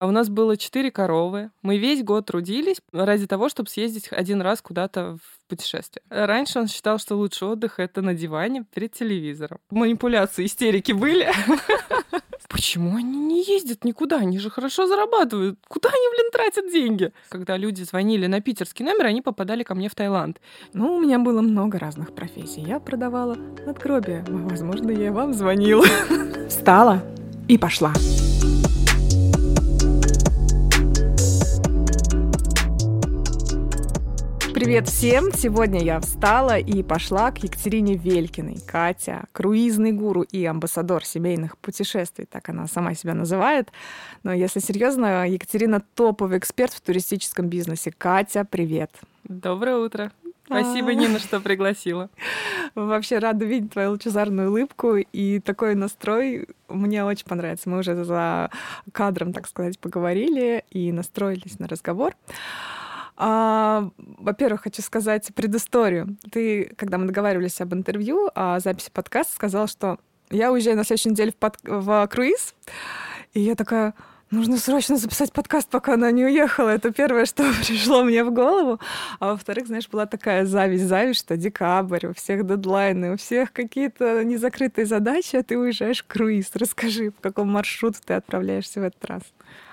А у нас было четыре коровы. Мы весь год трудились ради того, чтобы съездить один раз куда-то в путешествие. Раньше он считал, что лучший отдых — это на диване перед телевизором. Манипуляции, истерики были. Почему они не ездят никуда? Они же хорошо зарабатывают. Куда они, блин, тратят деньги? Когда люди звонили на питерский номер, они попадали ко мне в Таиланд. Ну, у меня было много разных профессий. Я продавала надгробия. Возможно, я вам звонила. Встала и пошла. Привет всем! Сегодня я встала и пошла к Екатерине Велькиной. Катя, круизный гуру и амбассадор семейных путешествий, так она сама себя называет. Но если серьезно, Екатерина топовый эксперт в туристическом бизнесе. Катя, привет! Доброе утро! Спасибо, Нина, что пригласила. Вообще рада видеть твою лучезарную улыбку и такой настрой. Мне очень понравится. Мы уже за кадром, так сказать, поговорили и настроились на разговор. А, во-первых, хочу сказать предысторию. Ты, когда мы договаривались об интервью, о записи подкаста, сказал, что я уезжаю на следующей неделе в, под... в круиз. И я такая, нужно срочно записать подкаст, пока она не уехала. Это первое, что пришло мне в голову. А во-вторых, знаешь, была такая зависть, зависть, что декабрь, у всех дедлайны, у всех какие-то незакрытые задачи, а ты уезжаешь в круиз. Расскажи, в каком маршрут ты отправляешься в этот раз.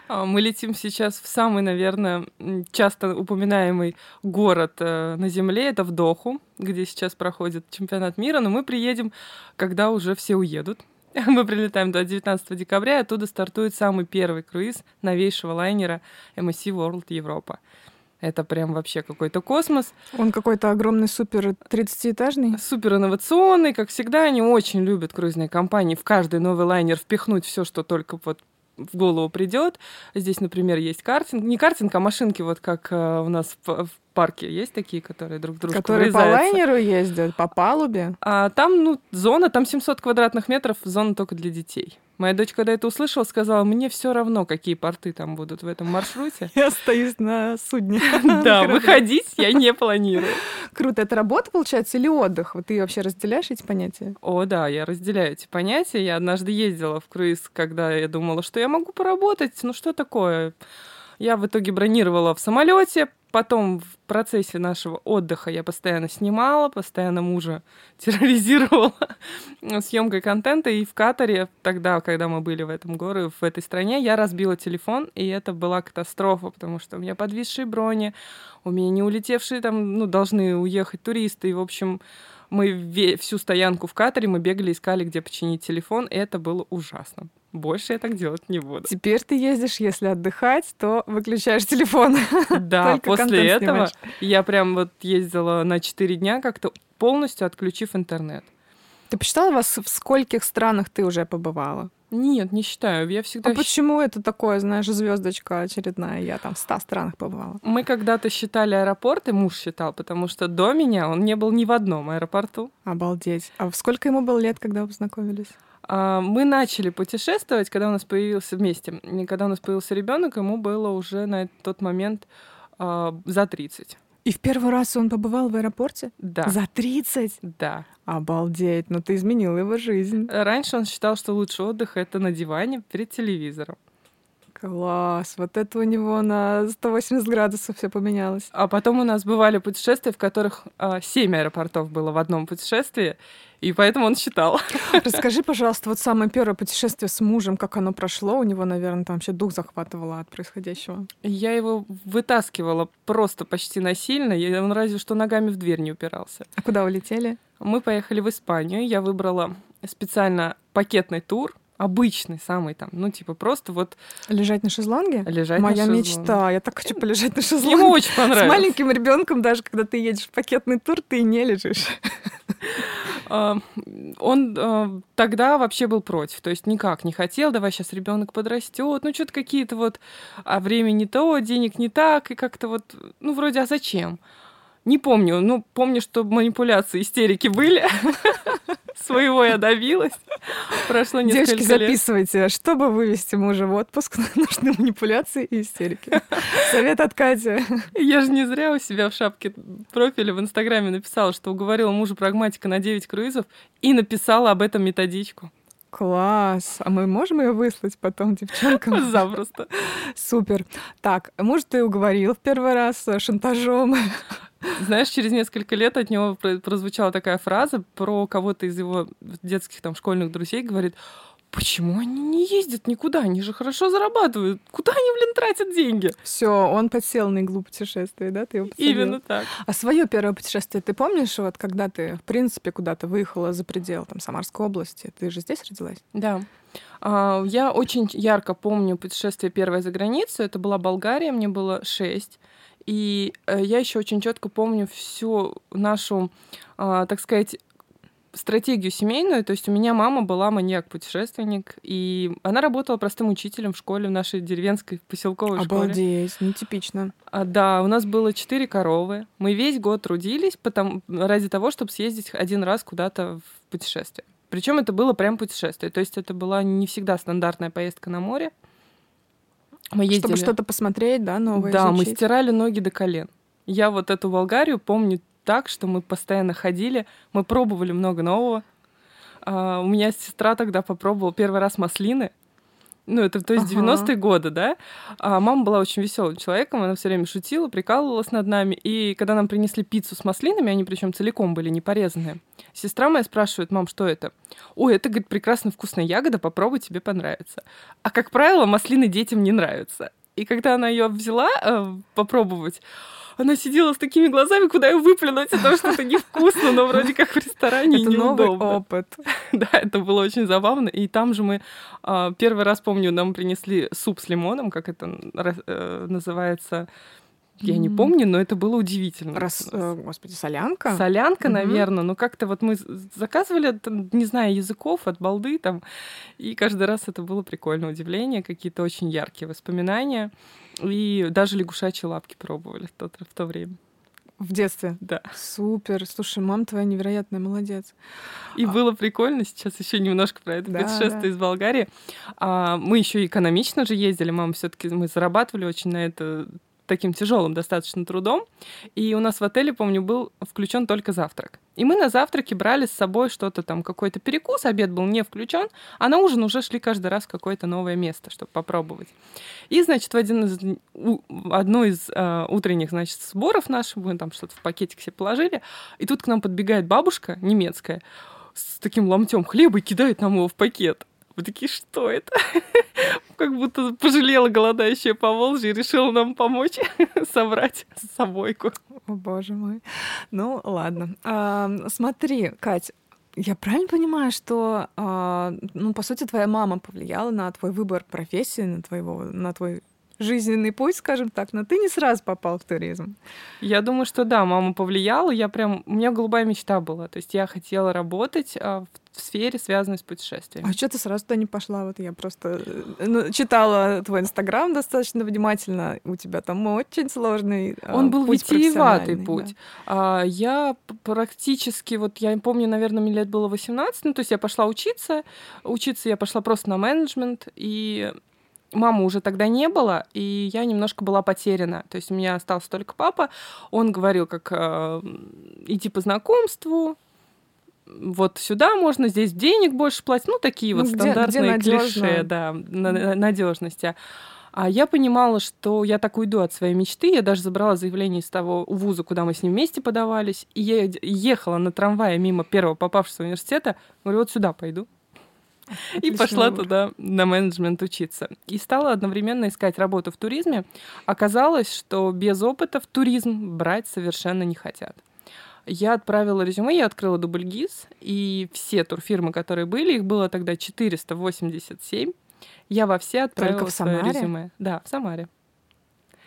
А, мы летим сейчас в самый, наверное, часто упоминаемый город э, на Земле, это в Доху, где сейчас проходит чемпионат мира, но мы приедем, когда уже все уедут. Мы прилетаем до 19 декабря, и оттуда стартует самый первый круиз новейшего лайнера MSC World Европа. Это прям вообще какой-то космос. Он какой-то огромный супер 30-этажный? Супер инновационный. Как всегда, они очень любят круизные компании в каждый новый лайнер впихнуть все, что только вот в голову придет. Здесь, например, есть картинг. Не картинг, а машинки, вот как э, у нас в, в парке есть такие, которые друг друга Которые по лайнеру ездят, по палубе? А, там, ну, зона, там 700 квадратных метров, зона только для детей. Моя дочь, когда это услышала, сказала, мне все равно, какие порты там будут в этом маршруте. Я остаюсь на судне. Да, выходить я не планирую. Круто. Это работа, получается, или отдых? Вот ты вообще разделяешь эти понятия? О, да, я разделяю эти понятия. Я однажды ездила в круиз, когда я думала, что я могу поработать. Ну что такое? Я в итоге бронировала в самолете, потом в процессе нашего отдыха я постоянно снимала, постоянно мужа терроризировала съемкой контента. И в Катаре, тогда, когда мы были в этом городе, в этой стране, я разбила телефон, и это была катастрофа, потому что у меня подвисшие брони, у меня не улетевшие там, ну, должны уехать туристы, и, в общем, мы всю стоянку в Катаре мы бегали, искали, где починить телефон, и это было ужасно. Больше я так делать не буду. Теперь ты ездишь, если отдыхать, то выключаешь телефон. Да, после этого я прям вот ездила на 4 дня как-то полностью отключив интернет. Ты посчитала вас, в скольких странах ты уже побывала? Нет, не считаю. Я всегда. А почему это такое, знаешь, звездочка очередная? Я там в ста странах побывала. Мы когда-то считали аэропорты, муж считал, потому что до меня он не был ни в одном аэропорту. Обалдеть. А сколько ему было лет, когда вы познакомились? А, мы начали путешествовать, когда у нас появился вместе. Когда у нас появился ребенок, ему было уже на тот момент а, за 30. И в первый раз он побывал в аэропорте? Да. За 30? Да. Обалдеть, ну ты изменил его жизнь. Раньше он считал, что лучший отдых — это на диване перед телевизором. Класс, вот это у него на 180 градусов все поменялось. А потом у нас бывали путешествия, в которых а, 7 аэропортов было в одном путешествии, и поэтому он считал. Расскажи, пожалуйста, вот самое первое путешествие с мужем, как оно прошло? У него, наверное, там вообще дух захватывало от происходящего. Я его вытаскивала просто почти насильно, и он разве что ногами в дверь не упирался. А куда улетели? Мы поехали в Испанию. Я выбрала специально пакетный тур, обычный самый там, ну типа просто вот... Лежать на шезлонге? Лежать Моя на шезлонге. мечта. Я так хочу полежать на шезлонге. Ему очень понравилось. С маленьким ребенком даже, когда ты едешь в пакетный тур, ты не лежишь. А, он а, тогда вообще был против, то есть никак не хотел, давай сейчас ребенок подрастет, ну что-то какие-то вот, а время не то, денег не так, и как-то вот, ну вроде, а зачем? Не помню, ну помню, что манипуляции, истерики были. Своего я добилась. Прошло несколько Девочки, лет. записывайте. Чтобы вывести мужа в отпуск, нужны манипуляции и истерики. Совет от Кати. Я же не зря у себя в шапке профиля в Инстаграме написала, что уговорила мужа прагматика на 9 круизов и написала об этом методичку. Класс! А мы можем ее выслать потом девчонкам? Запросто. Супер. Так, может, ты уговорил в первый раз шантажом? Знаешь, через несколько лет от него прозвучала такая фраза про кого-то из его детских там школьных друзей, говорит, Почему они не ездят никуда? Они же хорошо зарабатывают. Куда они, блин, тратят деньги? Все, он подсел на иглу путешествия, да? Ты его Именно так. А свое первое путешествие ты помнишь, вот когда ты, в принципе, куда-то выехала за предел там, Самарской области? Ты же здесь родилась? Да. А, я очень ярко помню путешествие первое за границу. Это была Болгария, мне было шесть. И э, я еще очень четко помню всю нашу, а, так сказать, стратегию семейную. То есть у меня мама была маньяк-путешественник, и она работала простым учителем в школе в нашей деревенской поселковой Обалдеть, школе. Обалдеть, нетипично. А, да, у нас было четыре коровы. Мы весь год трудились потому, ради того, чтобы съездить один раз куда-то в путешествие. Причем это было прям путешествие. То есть это была не всегда стандартная поездка на море. Мы ездили... Чтобы что-то посмотреть, да, новое Да, изучить. мы стирали ноги до колен. Я вот эту Болгарию помню так, что мы постоянно ходили, мы пробовали много нового. Uh, у меня сестра тогда попробовала первый раз маслины. Ну, это то есть ага. 90-е годы, да? А мама была очень веселым человеком, она все время шутила, прикалывалась над нами. И когда нам принесли пиццу с маслинами, они причем целиком были не порезанные, сестра моя спрашивает, мам, что это? Ой, это, говорит, прекрасно вкусная ягода, попробуй, тебе понравится. А, как правило, маслины детям не нравятся. И когда она ее взяла э, попробовать, она сидела с такими глазами, куда ее выплюнуть, это невкусно, но вроде как в ресторане это неудобно. новый опыт. Да, это было очень забавно. И там же мы а, первый раз, помню, нам принесли суп с лимоном, как это э, называется, я не помню, но это было удивительно. Раз, э, господи, солянка? Солянка, mm-hmm. наверное. Но как-то вот мы заказывали, не знаю, языков от балды там. И каждый раз это было прикольное удивление, какие-то очень яркие воспоминания. И даже лягушачьи лапки пробовали в то, в то время. В детстве? Да. Супер. Слушай, мам твоя невероятная, молодец. И а... было прикольно. Сейчас еще немножко про это да, путешествие да. из Болгарии. А, мы еще экономично же ездили. Мама все-таки мы зарабатывали очень на это таким тяжелым достаточно трудом. И у нас в отеле, помню, был включен только завтрак. И мы на завтраке брали с собой что-то там, какой-то перекус, обед был не включен, а на ужин уже шли каждый раз в какое-то новое место, чтобы попробовать. И, значит, в один из, одну из э, утренних, значит, сборов наших, мы там что-то в пакетик себе положили, и тут к нам подбегает бабушка немецкая с таким ломтем хлеба и кидает нам его в пакет. Мы такие, что это? Как будто пожалела голодающая по Волжье и решила нам помочь собрать собойку. О, боже мой. Ну, ладно. А, смотри, Кать, я правильно понимаю, что, а, ну, по сути, твоя мама повлияла на твой выбор профессии, на, твоего, на твой жизненный путь, скажем так, но ты не сразу попал в туризм. Я думаю, что да, мама повлияла. Я прям... У меня голубая мечта была. То есть я хотела работать а, в сфере, связанной с путешествиями. А что ты сразу туда не пошла? Вот я просто э, ну, читала твой инстаграм достаточно внимательно. У тебя там очень сложный а, Он был путь витиеватый путь. Да. А, я практически, вот я помню, наверное, мне лет было 18, ну, то есть я пошла учиться. Учиться я пошла просто на менеджмент, и мамы уже тогда не было, и я немножко была потеряна. То есть у меня остался только папа. Он говорил, как э, идти по знакомству, вот сюда можно, здесь денег больше платить. Ну, такие ну, вот где, стандартные где клише, да, надежности. А я понимала, что я так уйду от своей мечты. Я даже забрала заявление из того вуза, куда мы с ним вместе подавались. И я ехала на трамвае мимо первого попавшего университета. Говорю, вот сюда пойду. И пошла туда на менеджмент учиться. И стала одновременно искать работу в туризме. Оказалось, что без опыта в туризм брать совершенно не хотят. Я отправила резюме, я открыла дубльгиз, и все турфирмы, которые были, их было тогда 487, я во все отправила Только в свое Самаре? резюме. Да, в Самаре.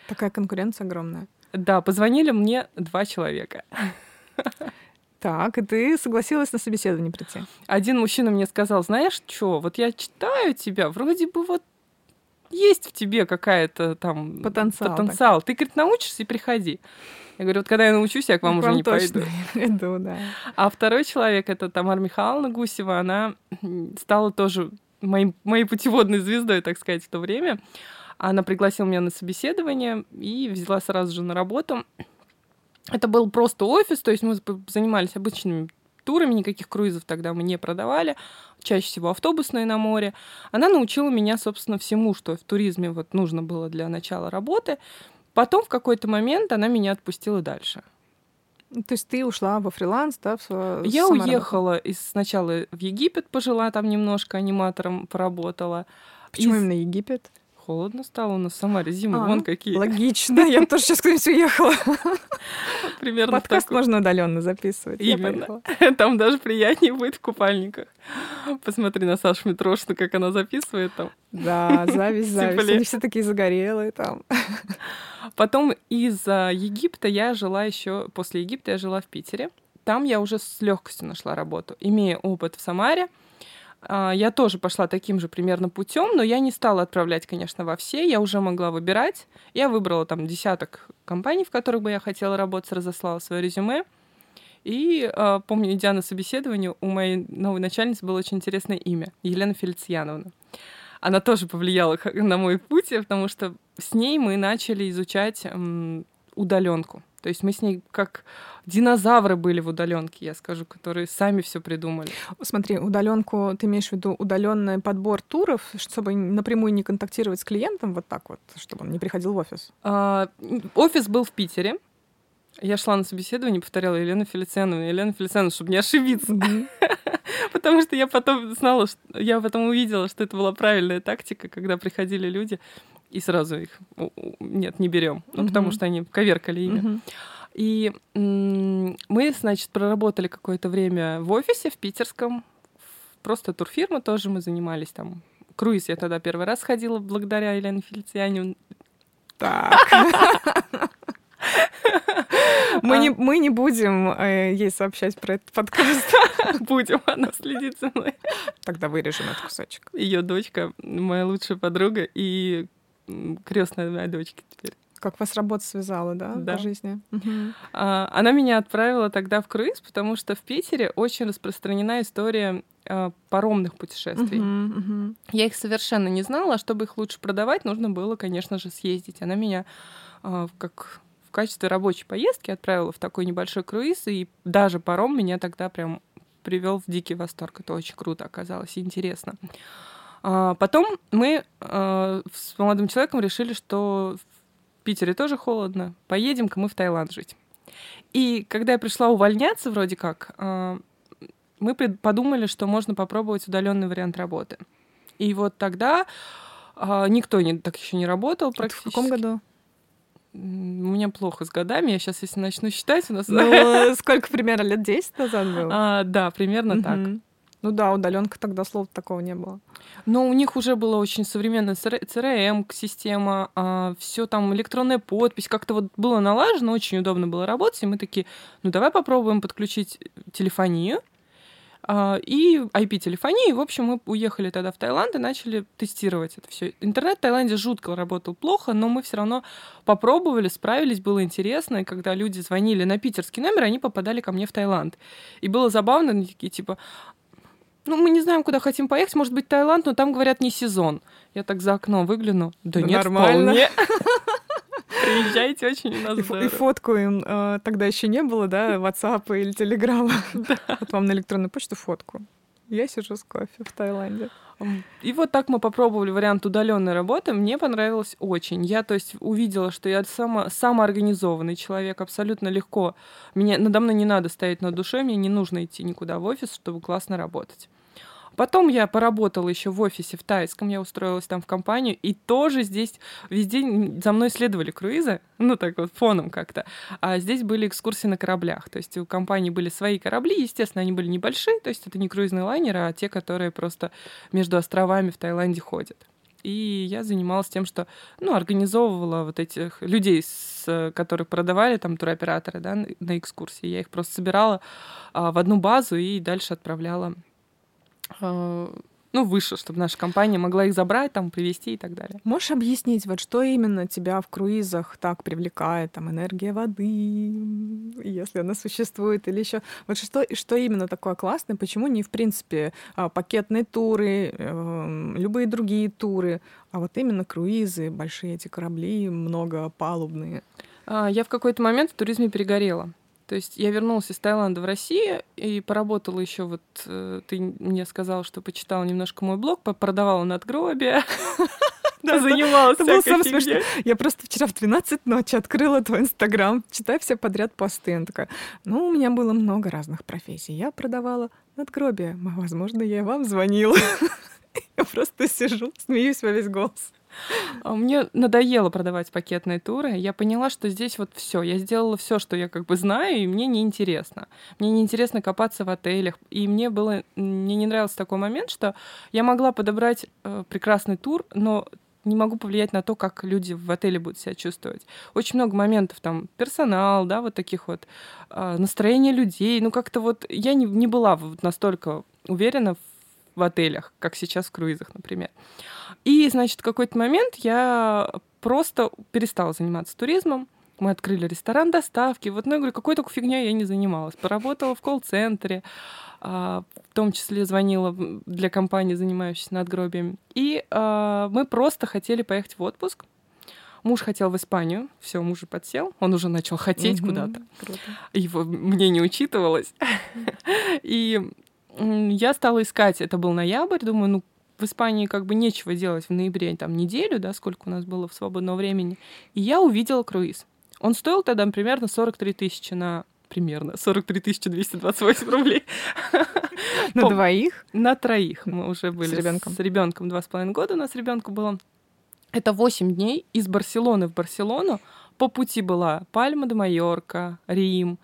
Такая конкуренция огромная. Да, позвонили мне два человека. Так, и ты согласилась на собеседование прийти? Один мужчина мне сказал, знаешь что, вот я читаю тебя, вроде бы вот есть в тебе какая-то там потенциал. потенциал. Ты, говорит, научишься и приходи. Я говорю, вот когда я научусь, я к вам, к уже не пойду. иду, да. А второй человек, это Тамара Михайловна Гусева, она стала тоже моей, моей путеводной звездой, так сказать, в то время. Она пригласила меня на собеседование и взяла сразу же на работу. Это был просто офис, то есть мы занимались обычными турами, никаких круизов тогда мы не продавали, чаще всего автобусные на море. Она научила меня, собственно, всему, что в туризме вот нужно было для начала работы. Потом в какой-то момент она меня отпустила дальше. То есть ты ушла во фриланс, да? В, Я уехала из, сначала в Египет, пожила там немножко, аниматором поработала. Почему из... именно Египет? Холодно стало у нас в Самаре, зимы а, вон какие. Логично, я тоже сейчас куда-нибудь уехала. Примерно Подкаст можно удаленно записывать. Именно. Там даже приятнее будет в купальниках. Посмотри на Сашу Митрошину, как она записывает там. Да, зависть, зависть. Они все такие загорелые там. Потом из Египта я жила еще, после Египта я жила в Питере. Там я уже с легкостью нашла работу. Имея опыт в Самаре, а, я тоже пошла таким же примерно путем, но я не стала отправлять, конечно, во все. Я уже могла выбирать. Я выбрала там десяток компаний, в которых бы я хотела работать, разослала свое резюме. И э, помню, идя на собеседование, у моей новой начальницы было очень интересное имя — Елена Фелициановна. Она тоже повлияла на мой путь, потому что с ней мы начали изучать удаленку. То есть мы с ней как динозавры были в удаленке, я скажу, которые сами все придумали. Смотри, удаленку ты имеешь в виду удаленный подбор туров, чтобы напрямую не контактировать с клиентом, вот так вот, чтобы он не приходил в офис? А, офис был в Питере. Я шла на собеседование, повторяла Елена Фелициановна, Елена Фелициановна, чтобы не ошибиться. Потому что я потом знала, что я потом увидела, что это была правильная тактика, когда приходили люди и сразу их нет, не берем, ну, потому что они коверкали имя. И мы, значит, проработали какое-то время в офисе в питерском, просто турфирма тоже мы занимались там. Круиз я тогда первый раз ходила благодаря Елене Фелициане. Так. Мы, не, мы не будем э, ей сообщать про этот подкаст. Будем, она следит за мной. Тогда вырежем этот кусочек. Ее дочка, моя лучшая подруга и крестная моя дочка теперь. Как вас работа связала, да, да. по жизни? А, она меня отправила тогда в круиз, потому что в Питере очень распространена история а, паромных путешествий. Угу, угу. Я их совершенно не знала, а чтобы их лучше продавать, нужно было, конечно же, съездить. Она меня а, как в качестве рабочей поездки отправила в такой небольшой круиз, и даже паром меня тогда прям привел в дикий восторг. Это очень круто оказалось и интересно. Потом мы с молодым человеком решили, что Питере тоже холодно, поедем-ка мы в Таиланд жить. И когда я пришла увольняться, вроде как, а, мы подумали, что можно попробовать удаленный вариант работы. И вот тогда никто не, так еще не работал практически. Это в каком году? У меня плохо с годами. Я сейчас, если начну считать, у нас... Ну, сколько примерно? Лет 10 назад было? А, да, примерно так. Ну да, удаленка тогда слова такого не было. Но у них уже была очень современная CRM-система, а, все там электронная подпись, как-то вот было налажено, очень удобно было работать, и мы такие, ну давай попробуем подключить телефонию, а, и IP-телефонии. В общем, мы уехали тогда в Таиланд и начали тестировать это все. Интернет в Таиланде жутко работал плохо, но мы все равно попробовали, справились, было интересно. И когда люди звонили на питерский номер, они попадали ко мне в Таиланд. И было забавно, они такие типа, ну, мы не знаем, куда хотим поехать, может быть, Таиланд, но там, говорят, не сезон. Я так за окно выгляну. Да, да нет, нормально. вполне. Приезжайте, очень у нас и, и фотку им э, тогда еще не было, да, WhatsApp или Telegram. Да. Вот вам на электронную почту фотку. Я сижу с кофе в Таиланде. И вот так мы попробовали вариант удаленной работы. Мне понравилось очень. Я, то есть, увидела, что я сама, самоорганизованный человек, абсолютно легко. Мне, надо мной не надо стоять на душе, мне не нужно идти никуда в офис, чтобы классно работать. Потом я поработала еще в офисе в Тайском, я устроилась там в компанию, и тоже здесь везде за мной следовали круизы, ну так вот фоном как-то. А здесь были экскурсии на кораблях, то есть у компании были свои корабли, естественно, они были небольшие, то есть это не круизные лайнеры, а те, которые просто между островами в Таиланде ходят. И я занималась тем, что, ну, организовывала вот этих людей, с, которых продавали там туроператоры, да, на экскурсии. Я их просто собирала а, в одну базу и дальше отправляла ну, выше, чтобы наша компания могла их забрать, там, привезти и так далее. Можешь объяснить, вот что именно тебя в круизах так привлекает, там, энергия воды, если она существует, или еще вот что, что именно такое классное, почему не, в принципе, а, пакетные туры, эм, любые другие туры, а вот именно круизы, большие эти корабли, многопалубные? А, я в какой-то момент в туризме перегорела. То есть я вернулась из Таиланда в Россию и поработала еще вот... э, Ты мне сказала, что почитала немножко мой блог, продавала надгробия. Да, занималась это было самое смешное. Я просто вчера в 12 ночи открыла твой инстаграм, читаю все подряд посты. Она такая, ну, у меня было много разных профессий. Я продавала надгробия. Возможно, я вам звонила. Я просто сижу, смеюсь во весь голос. А Мне надоело продавать пакетные туры. Я поняла, что здесь вот все. Я сделала все, что я как бы знаю, и мне неинтересно. Мне неинтересно копаться в отелях. И мне было мне не нравился такой момент, что я могла подобрать э, прекрасный тур, но не могу повлиять на то, как люди в отеле будут себя чувствовать. Очень много моментов, там, персонал, да, вот таких вот, э, настроение людей. Ну, как-то вот я не, не была вот настолько уверена в, отелях, как сейчас в круизах, например. И, значит, в какой-то момент я просто перестала заниматься туризмом. Мы открыли ресторан доставки. Вот, ну, я говорю, какой только фигней я не занималась. Поработала в колл-центре, а, в том числе звонила для компании, занимающейся надгробиями. И а, мы просто хотели поехать в отпуск. Муж хотел в Испанию, все, муж подсел, он уже начал хотеть Мгм, куда-то. Круто. Его мне не учитывалось. И я стала искать, это был ноябрь, думаю, ну, в Испании как бы нечего делать в ноябре, там, неделю, да, сколько у нас было в свободного времени. И я увидела круиз. Он стоил тогда примерно 43 тысячи на примерно 43 228 рублей На двоих? на троих. Мы уже были ребенком? С ребенком два с половиной года у нас ребенку было. Это 8 дней из Барселоны в Барселону. По пути была Пальма де Майорка, Рим,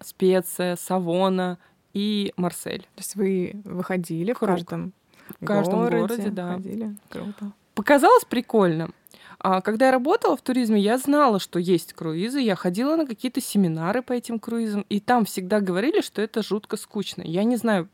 Специя, Савона и Марсель. То есть вы выходили в каждом В каждом городе, да. Ходили. Круто. Показалось прикольно. А когда я работала в туризме, я знала, что есть круизы. Я ходила на какие-то семинары по этим круизам, и там всегда говорили, что это жутко скучно. Я не знаю,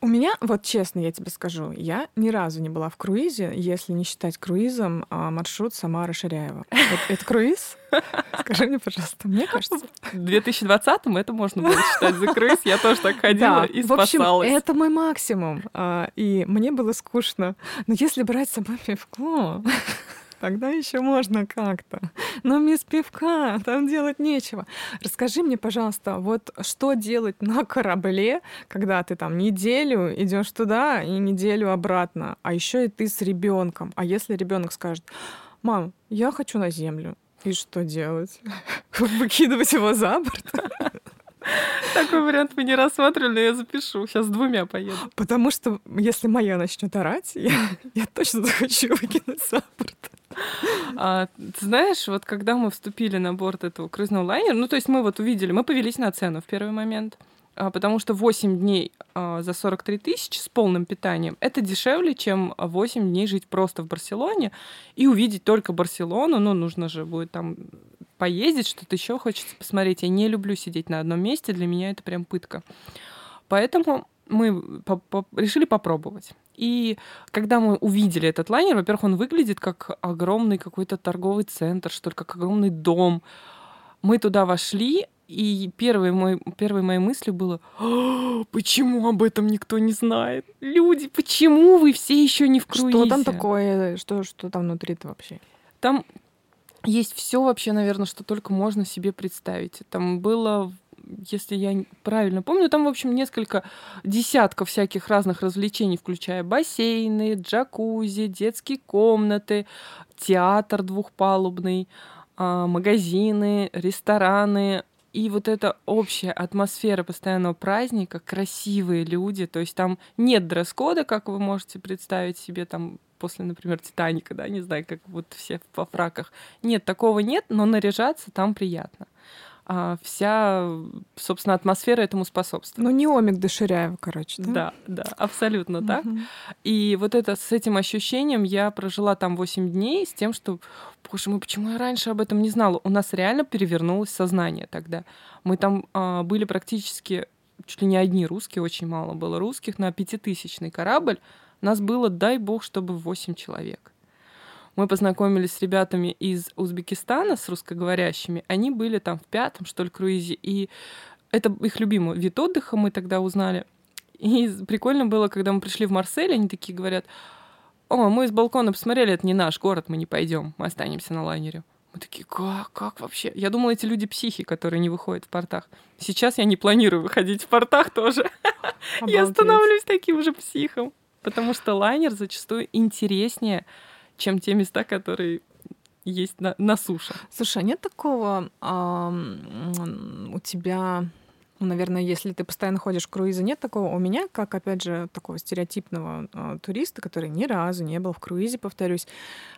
У меня, вот честно я тебе скажу, я ни разу не была в круизе, если не считать круизом а, маршрут Самара-Ширяева. Вот это круиз? Скажи мне, пожалуйста. Мне кажется, в 2020-м это можно было считать за круиз. Я тоже так ходила Да, и в общем, спасалась. это мой максимум. А, И мне было скучно. Но если брать с собой пивко, тогда еще можно как-то. Но без пивка там делать нечего. Расскажи мне, пожалуйста, вот что делать на корабле, когда ты там неделю идешь туда и неделю обратно, а еще и ты с ребенком. А если ребенок скажет, мам, я хочу на землю. И что делать? Выкидывать его за борт? Такой вариант мы не рассматривали, но я запишу. Сейчас с двумя поеду. Потому что если моя начнет орать, я, я точно захочу выкинуть за борт. А, ты знаешь, вот когда мы вступили на борт этого круизного лайнера, ну, то есть мы вот увидели, мы повелись на цену в первый момент, потому что 8 дней а, за 43 тысячи с полным питанием — это дешевле, чем 8 дней жить просто в Барселоне и увидеть только Барселону. Ну, нужно же будет там поездить, что-то еще хочется посмотреть. Я не люблю сидеть на одном месте, для меня это прям пытка. Поэтому мы по- по- решили попробовать. И когда мы увидели этот лайнер, во-первых, он выглядит как огромный какой-то торговый центр, что ли, как огромный дом. Мы туда вошли, и первой, мой, первой моей мыслью было, «А, почему об этом никто не знает? Люди, почему вы все еще не в круизе? Что там такое? Что, что там внутри-то вообще? Там есть все вообще, наверное, что только можно себе представить. Там было, если я правильно помню, там, в общем, несколько десятков всяких разных развлечений, включая бассейны, джакузи, детские комнаты, театр двухпалубный, а, магазины, рестораны. И вот эта общая атмосфера постоянного праздника, красивые люди, то есть там нет дресс-кода, как вы можете представить себе там после, например, Титаника, да, не знаю, как вот все во фраках. Нет, такого нет, но наряжаться там приятно. А вся, собственно, атмосфера этому способствует. Ну, не омик до Ширяева, короче, да? Да, да, абсолютно так. И вот это с этим ощущением я прожила там 8 дней с тем, что, боже мой, почему я раньше об этом не знала? У нас реально перевернулось сознание тогда. Мы там а, были практически чуть ли не одни русские, очень мало было русских, на пятитысячный корабль. Нас было, дай бог, чтобы 8 человек. Мы познакомились с ребятами из Узбекистана, с русскоговорящими. Они были там в пятом, что ли, круизе. И это их любимый вид отдыха, мы тогда узнали. И прикольно было, когда мы пришли в Марсель, они такие говорят, о, мы из балкона посмотрели, это не наш город, мы не пойдем, мы останемся на лайнере. Мы такие, как, как вообще? Я думала, эти люди психи, которые не выходят в портах. Сейчас я не планирую выходить в портах тоже. Я становлюсь таким же психом. Потому что лайнер зачастую интереснее, чем те места, которые есть на, на суше. Слушай, а нет такого а, у тебя ну, наверное, если ты постоянно ходишь в круизы, нет такого. У меня, как, опять же, такого стереотипного э, туриста, который ни разу не был в круизе, повторюсь,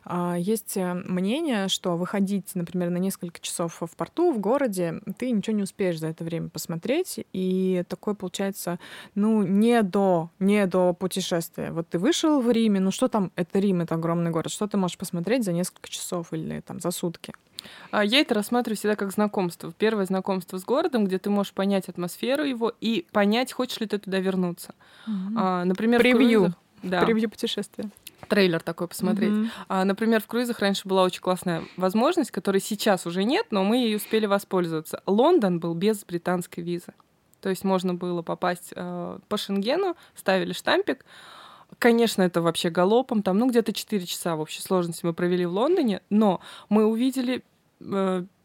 э, есть мнение, что выходить, например, на несколько часов в порту, в городе, ты ничего не успеешь за это время посмотреть, и такое получается, ну, не до, не до путешествия. Вот ты вышел в Риме, ну что там, это Рим, это огромный город, что ты можешь посмотреть за несколько часов или там за сутки? А я это рассматриваю всегда как знакомство. Первое знакомство с городом, где ты можешь понять атмосферу его и понять, хочешь ли ты туда вернуться. А, например, превью. В да. Превью путешествия. Трейлер такой посмотреть. Mm-hmm. А, например, в круизах раньше была очень классная возможность, которой сейчас уже нет, но мы ей успели воспользоваться. Лондон был без британской визы. То есть можно было попасть э, по Шенгену, ставили штампик, Конечно, это вообще галопом, там, ну, где-то 4 часа в общей сложности мы провели в Лондоне, но мы увидели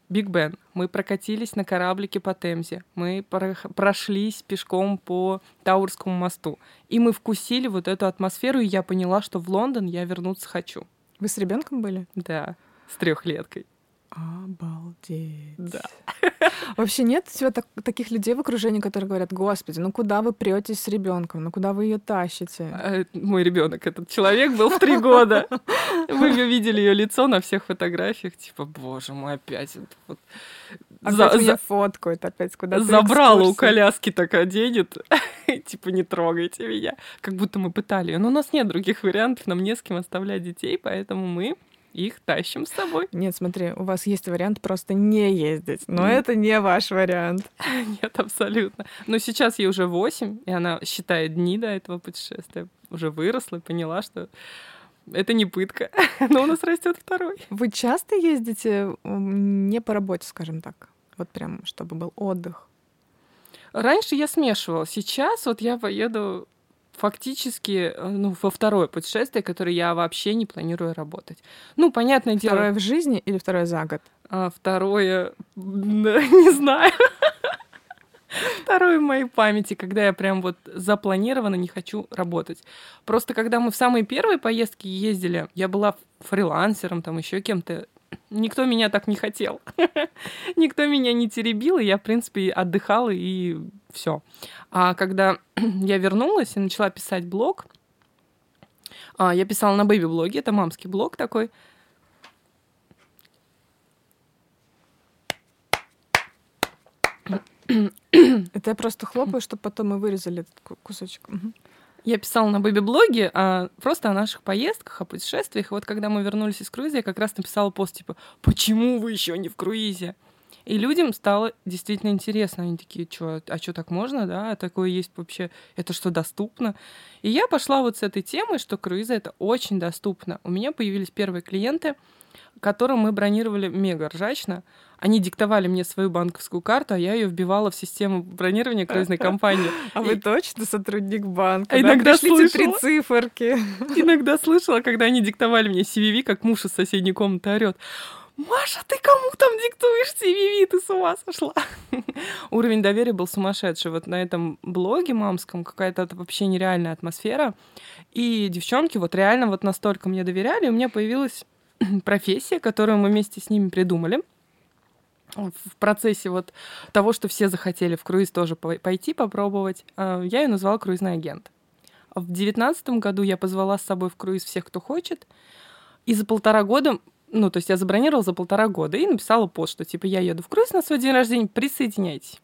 Биг Бен, мы прокатились на кораблике по Темзе, мы прошлись пешком по Таурскому мосту, и мы вкусили вот эту атмосферу, и я поняла, что в Лондон я вернуться хочу. Вы с ребенком были? Да, с трехлеткой. Обалдеть. Да. Вообще нет у тебя так, таких людей в окружении, которые говорят, господи, ну куда вы претесь с ребенком, ну куда вы ее тащите? А, мой ребенок, этот человек был в три года. Вы видели ее лицо на всех фотографиях, типа, боже мой, опять это вот. Опять за, меня фотку, это опять куда-то Забрала у коляски так оденет. типа, не трогайте меня. Как будто мы пытали ее. Но у нас нет других вариантов, нам не с кем оставлять детей, поэтому мы их тащим с собой. Нет, смотри, у вас есть вариант просто не ездить, но mm. это не ваш вариант. Нет, абсолютно. Но сейчас ей уже 8, и она считает дни до этого путешествия. Уже выросла и поняла, что это не пытка, но у нас растет второй. Вы часто ездите не по работе, скажем так? Вот прям, чтобы был отдых? Раньше я смешивала. Сейчас вот я поеду фактически э, ну, во второе путешествие, которое я вообще не планирую работать. Ну, понятное дело... Второе в жизни или второе за год? А, второе... Не знаю. Второе в моей памяти, когда я прям вот запланированно не хочу работать. Просто когда мы в самые первые поездки ездили, я была фрилансером, там еще кем-то, никто меня так не хотел. никто меня не теребил, и я, в принципе, отдыхала, и все. А когда я вернулась и начала писать блог, а, я писала на бэби-блоге, это мамский блог такой. Это я просто хлопаю, чтобы потом мы вырезали этот кусочек. Я писала на бэби-блоге а, просто о наших поездках, о путешествиях. И вот когда мы вернулись из круиза, я как раз написала пост типа «Почему вы еще не в круизе?» И людям стало действительно интересно. Они такие, что, а что так можно, да? А такое есть вообще, это что, доступно? И я пошла вот с этой темой, что круизы это очень доступно. У меня появились первые клиенты, которым мы бронировали мега ржачно. Они диктовали мне свою банковскую карту, а я ее вбивала в систему бронирования круизной компании. А вы точно сотрудник банка? А иногда слышала. три циферки. Иногда слышала, когда они диктовали мне CVV, как муж из соседней комнаты орет. Маша, ты кому там диктуешь CVV? Ты с ума сошла? Уровень доверия был сумасшедший. Вот на этом блоге мамском какая-то вообще нереальная атмосфера. И девчонки вот реально вот настолько мне доверяли, у меня появилась профессия, которую мы вместе с ними придумали в процессе вот того, что все захотели в круиз тоже пойти попробовать, а, я ее назвала круизный агент. В девятнадцатом году я позвала с собой в круиз всех, кто хочет, и за полтора года ну, то есть я забронировала за полтора года и написала пост, что типа я еду в круиз на свой день рождения, присоединяйтесь.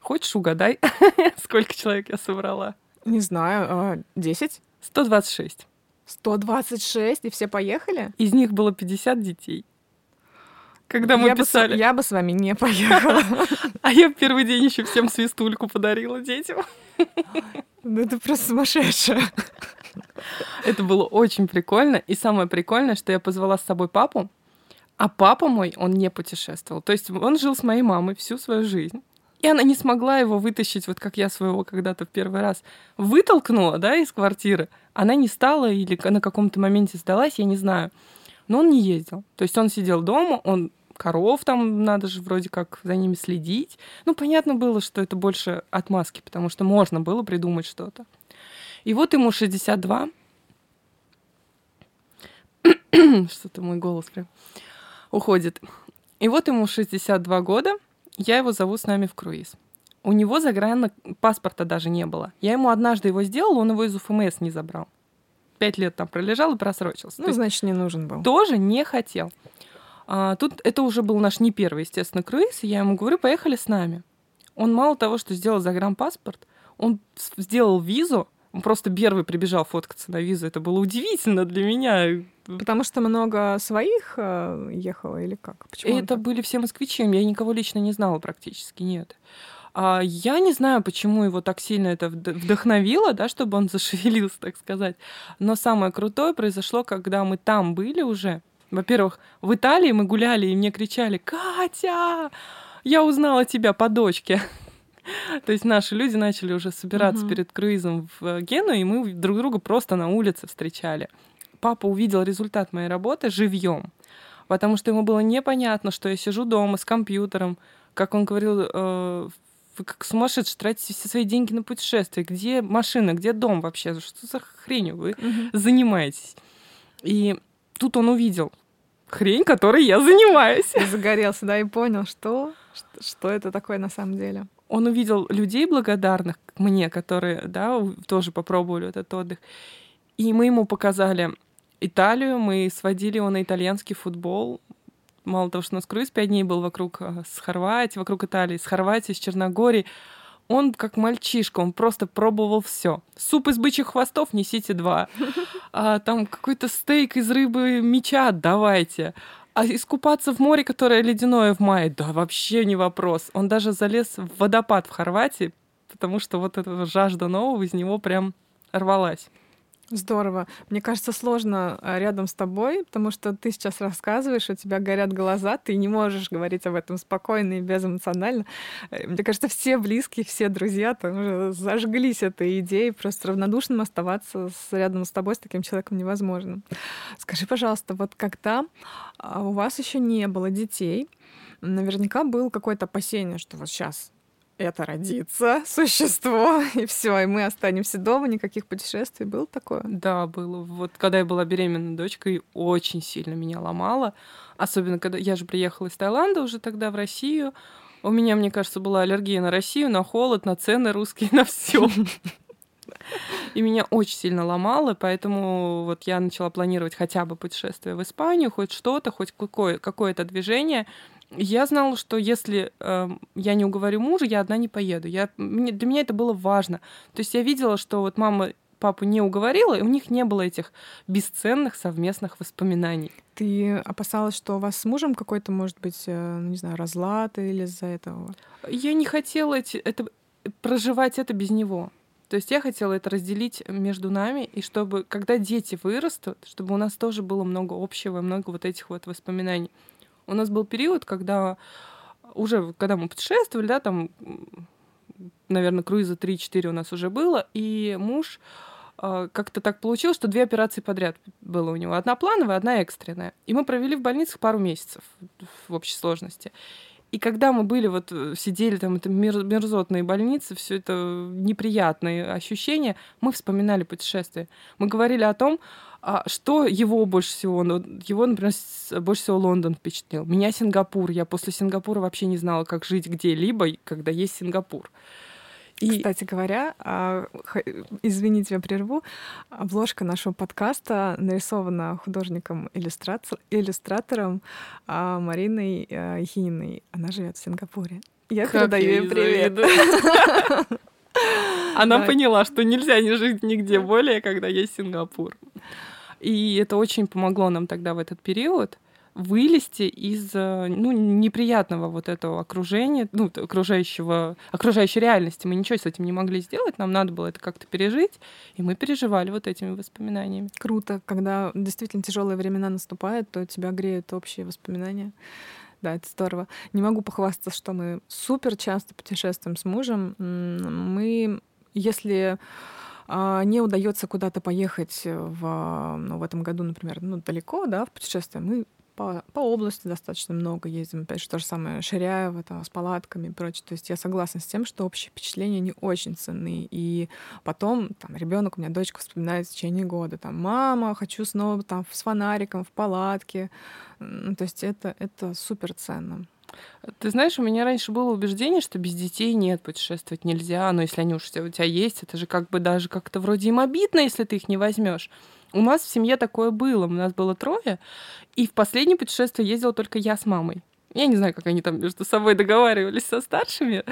Хочешь, угадай, сколько человек я собрала? Не знаю, 10? 126. 126, и все поехали? Из них было 50 детей. Когда мы я писали. Бы, я бы с вами не поехала. А я в первый день еще всем свистульку подарила детям. Ну это просто сумасшедшее. Это было очень прикольно. И самое прикольное, что я позвала с собой папу, а папа мой, он не путешествовал. То есть он жил с моей мамой всю свою жизнь. И она не смогла его вытащить, вот как я своего когда-то в первый раз вытолкнула, да, из квартиры. Она не стала или на каком-то моменте сдалась, я не знаю. Но он не ездил. То есть он сидел дома, он коров там надо же вроде как за ними следить. Ну, понятно было, что это больше отмазки, потому что можно было придумать что-то. И вот ему 62. Что-то мой голос прям уходит. И вот ему 62 года, я его зову с нами в круиз. У него загранно паспорта даже не было. Я ему однажды его сделала, он его из УФМС не забрал. Пять лет там пролежал и просрочился. Ну, значит, не нужен был. Тоже не хотел. А, тут это уже был наш не первый, естественно, круиз, и я ему говорю, поехали с нами. Он мало того, что сделал загранпаспорт, он сделал визу, он просто первый прибежал фоткаться на визу. Это было удивительно для меня. Потому что много своих э, ехало или как? Почему это были все москвичи. Я никого лично не знала практически, нет. А я не знаю, почему его так сильно это вдохновило, да, чтобы он зашевелился, так сказать. Но самое крутое произошло, когда мы там были уже. Во-первых, в Италии мы гуляли, и мне кричали «Катя! Я узнала тебя по дочке!» То есть наши люди начали уже собираться uh-huh. перед круизом в Гену, и мы друг друга просто на улице встречали. Папа увидел результат моей работы живьем, потому что ему было непонятно, что я сижу дома с компьютером, как он говорил, э, вы как сумасшедшие тратите все свои деньги на путешествие. Где машина, где дом вообще? Что за хренью вы uh-huh. занимаетесь? И тут он увидел хрень, которой я занимаюсь. И загорелся, да, и понял, что, что это такое на самом деле он увидел людей благодарных мне, которые, да, тоже попробовали этот отдых. И мы ему показали Италию, мы сводили его на итальянский футбол. Мало того, что у нас круиз пять дней был вокруг э, с Хорватии, вокруг Италии, с Хорватии, с Черногории. Он как мальчишка, он просто пробовал все. Суп из бычьих хвостов несите два. А, там какой-то стейк из рыбы меча давайте. А искупаться в море, которое ледяное в мае, да, вообще не вопрос. Он даже залез в водопад в Хорватии, потому что вот эта жажда нового из него прям рвалась. Здорово. Мне кажется, сложно а, рядом с тобой, потому что ты сейчас рассказываешь, у тебя горят глаза, ты не можешь говорить об этом спокойно и безэмоционально. Э, мне кажется, все близкие, все друзья там уже зажглись этой идеей, просто равнодушным оставаться с, рядом с тобой с таким человеком невозможно. Скажи, пожалуйста, вот когда а, у вас еще не было детей, наверняка было какое-то опасение, что вот сейчас это родится существо, и все, и мы останемся дома, никаких путешествий. Было такое? Да, было. Вот когда я была беременной дочкой, очень сильно меня ломало. Особенно, когда я же приехала из Таиланда уже тогда в Россию. У меня, мне кажется, была аллергия на Россию, на холод, на цены русские, на все. И меня очень сильно ломало, поэтому вот я начала планировать хотя бы путешествие в Испанию, хоть что-то, хоть какое- какое-то движение я знала, что если э, я не уговорю мужа, я одна не поеду. Я, мне, для меня это было важно. То есть я видела, что вот мама папу не уговорила, и у них не было этих бесценных совместных воспоминаний. Ты опасалась, что у вас с мужем какой-то, может быть, э, ну, не знаю, разлад или из-за этого? Я не хотела эти, это, проживать это без него. То есть я хотела это разделить между нами, и чтобы, когда дети вырастут, чтобы у нас тоже было много общего, много вот этих вот воспоминаний. У нас был период, когда уже, когда мы путешествовали, да, там, наверное, круиза 3-4 у нас уже было, и муж э, как-то так получилось, что две операции подряд было у него. Одна плановая, одна экстренная. И мы провели в больницах пару месяцев в общей сложности. И когда мы были, вот э, сидели там, это мерзотные больницы, все это неприятные ощущения, мы вспоминали путешествие. Мы говорили о том, а что его больше всего, ну, его, например, больше всего Лондон впечатлил. Меня Сингапур. Я после Сингапура вообще не знала, как жить где-либо, когда есть Сингапур. И... Кстати говоря, а, извините, я прерву, обложка нашего подкаста нарисована художником-иллюстратором а, Мариной Хининой. Она живет в Сингапуре. Я как передаю ей привет. Она поняла, что нельзя не жить нигде более, когда есть Сингапур. И это очень помогло нам тогда в этот период вылезти из э, ну, неприятного вот этого окружения, ну, окружающего, окружающей реальности. Мы ничего с этим не могли сделать, нам надо было это как-то пережить, и мы переживали вот этими воспоминаниями. Круто, когда действительно тяжелые времена наступают, то тебя греют общие воспоминания. Да, это здорово. Не могу похвастаться, что мы супер часто путешествуем с мужем. Мы, если не удается куда-то поехать в, ну, в этом году, например, ну, далеко, да, в путешествие, мы по, по области достаточно много ездим. Опять же, то же самое Ширяево, там, с палатками и прочее. То есть я согласна с тем, что общие впечатления не очень ценны. И потом там ребенок, у меня дочка вспоминает в течение года, там, мама, хочу снова там с фонариком в палатке. То есть это, это супер ценно. Ты знаешь, у меня раньше было убеждение, что без детей нет, путешествовать нельзя, но если они уж у тебя есть, это же как бы даже как-то вроде им обидно, если ты их не возьмешь. У нас в семье такое было, у нас было трое, и в последнее путешествие ездила только я с мамой. Я не знаю, как они там между собой договаривались со старшими,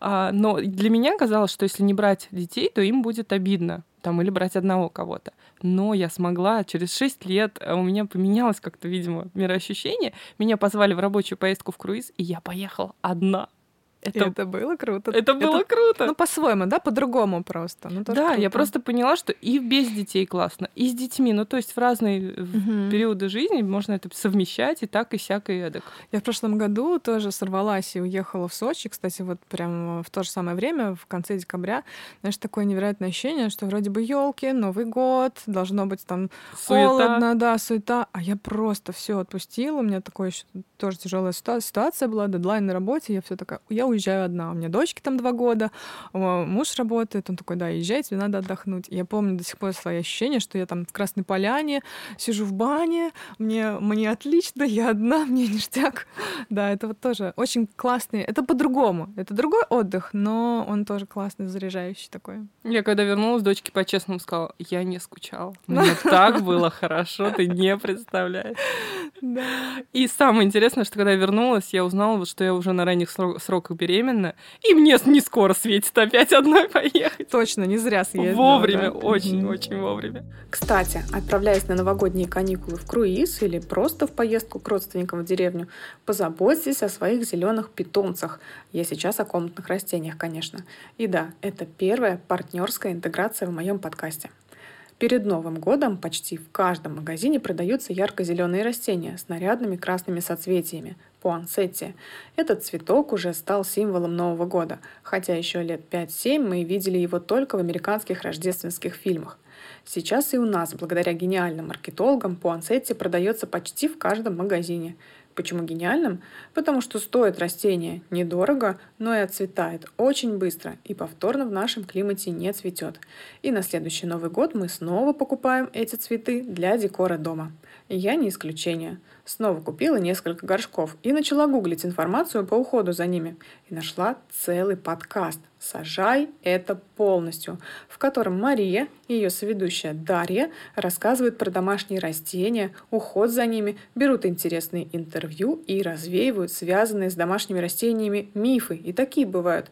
а, но для меня казалось, что если не брать детей, то им будет обидно там, или брать одного кого-то. Но я смогла, через шесть лет а у меня поменялось как-то, видимо, мироощущение. Меня позвали в рабочую поездку в круиз, и я поехала одна. Это, это было круто. Это было это, круто. Ну, по-своему, да, по-другому просто. Ну, да, круто. я просто поняла, что и без детей классно, и с детьми. Ну, то есть в разные угу. периоды жизни можно это совмещать и так, и всякое и эдак. Я в прошлом году тоже сорвалась и уехала в Сочи. Кстати, вот прям в то же самое время, в конце декабря, знаешь, такое невероятное ощущение, что вроде бы елки, Новый год, должно быть там суета. холодно, да, суета. А я просто все отпустила. У меня такое еще тоже тяжелая ситуация была, дедлайн на работе. Я все такая, я уезжаю одна. У меня дочки там два года, муж работает, он такой, да, езжай, тебе надо отдохнуть. Я помню до сих пор свои ощущения, что я там в Красной Поляне, сижу в бане, мне, мне отлично, я одна, мне ништяк. Да, это вот тоже очень классный, это по-другому, это другой отдых, но он тоже классный, заряжающий такой. Я когда вернулась, дочке по-честному сказала, я не скучала. Мне так было хорошо, ты не представляешь. Да. И самое интересное, что когда я вернулась, я узнала, что я уже на ранних сроках беременна, и мне не скоро светит опять одной поехать. Точно, не зря съездила. Вовремя, очень-очень да? вовремя. Кстати, отправляясь на новогодние каникулы в круиз или просто в поездку к родственникам в деревню, позаботьтесь о своих зеленых питомцах. Я сейчас о комнатных растениях, конечно. И да, это первая партнерская интеграция в моем подкасте. Перед Новым годом почти в каждом магазине продаются ярко-зеленые растения с нарядными красными соцветиями – пуансетти. Этот цветок уже стал символом Нового года, хотя еще лет 5-7 мы видели его только в американских рождественских фильмах. Сейчас и у нас, благодаря гениальным маркетологам, пуансетти продается почти в каждом магазине – Почему гениальным? Потому что стоит растение недорого, но и отцветает очень быстро и повторно в нашем климате не цветет. И на следующий Новый год мы снова покупаем эти цветы для декора дома. Я не исключение. Снова купила несколько горшков и начала гуглить информацию по уходу за ними. И нашла целый подкаст «Сажай это полностью», в котором Мария и ее соведущая Дарья рассказывают про домашние растения, уход за ними, берут интересные интервью и развеивают связанные с домашними растениями мифы. И такие бывают.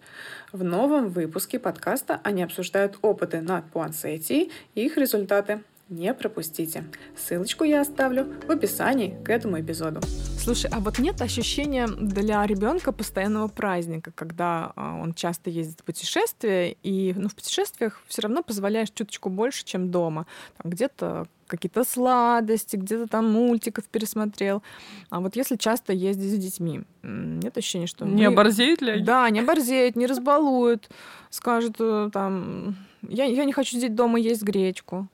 В новом выпуске подкаста они обсуждают опыты над пуансетией и их результаты. Не пропустите. Ссылочку я оставлю в описании к этому эпизоду. Слушай, а вот нет ощущения для ребенка постоянного праздника, когда а, он часто ездит в путешествия, и ну, в путешествиях все равно позволяешь чуточку больше, чем дома. Там где-то какие-то сладости, где-то там мультиков пересмотрел. А вот если часто ездить с детьми, нет ощущения, что... Не мы... оборзеют ли они? Да, не оборзеют, не разбалуют, скажут э, там... Я, я не хочу сидеть дома есть гречку.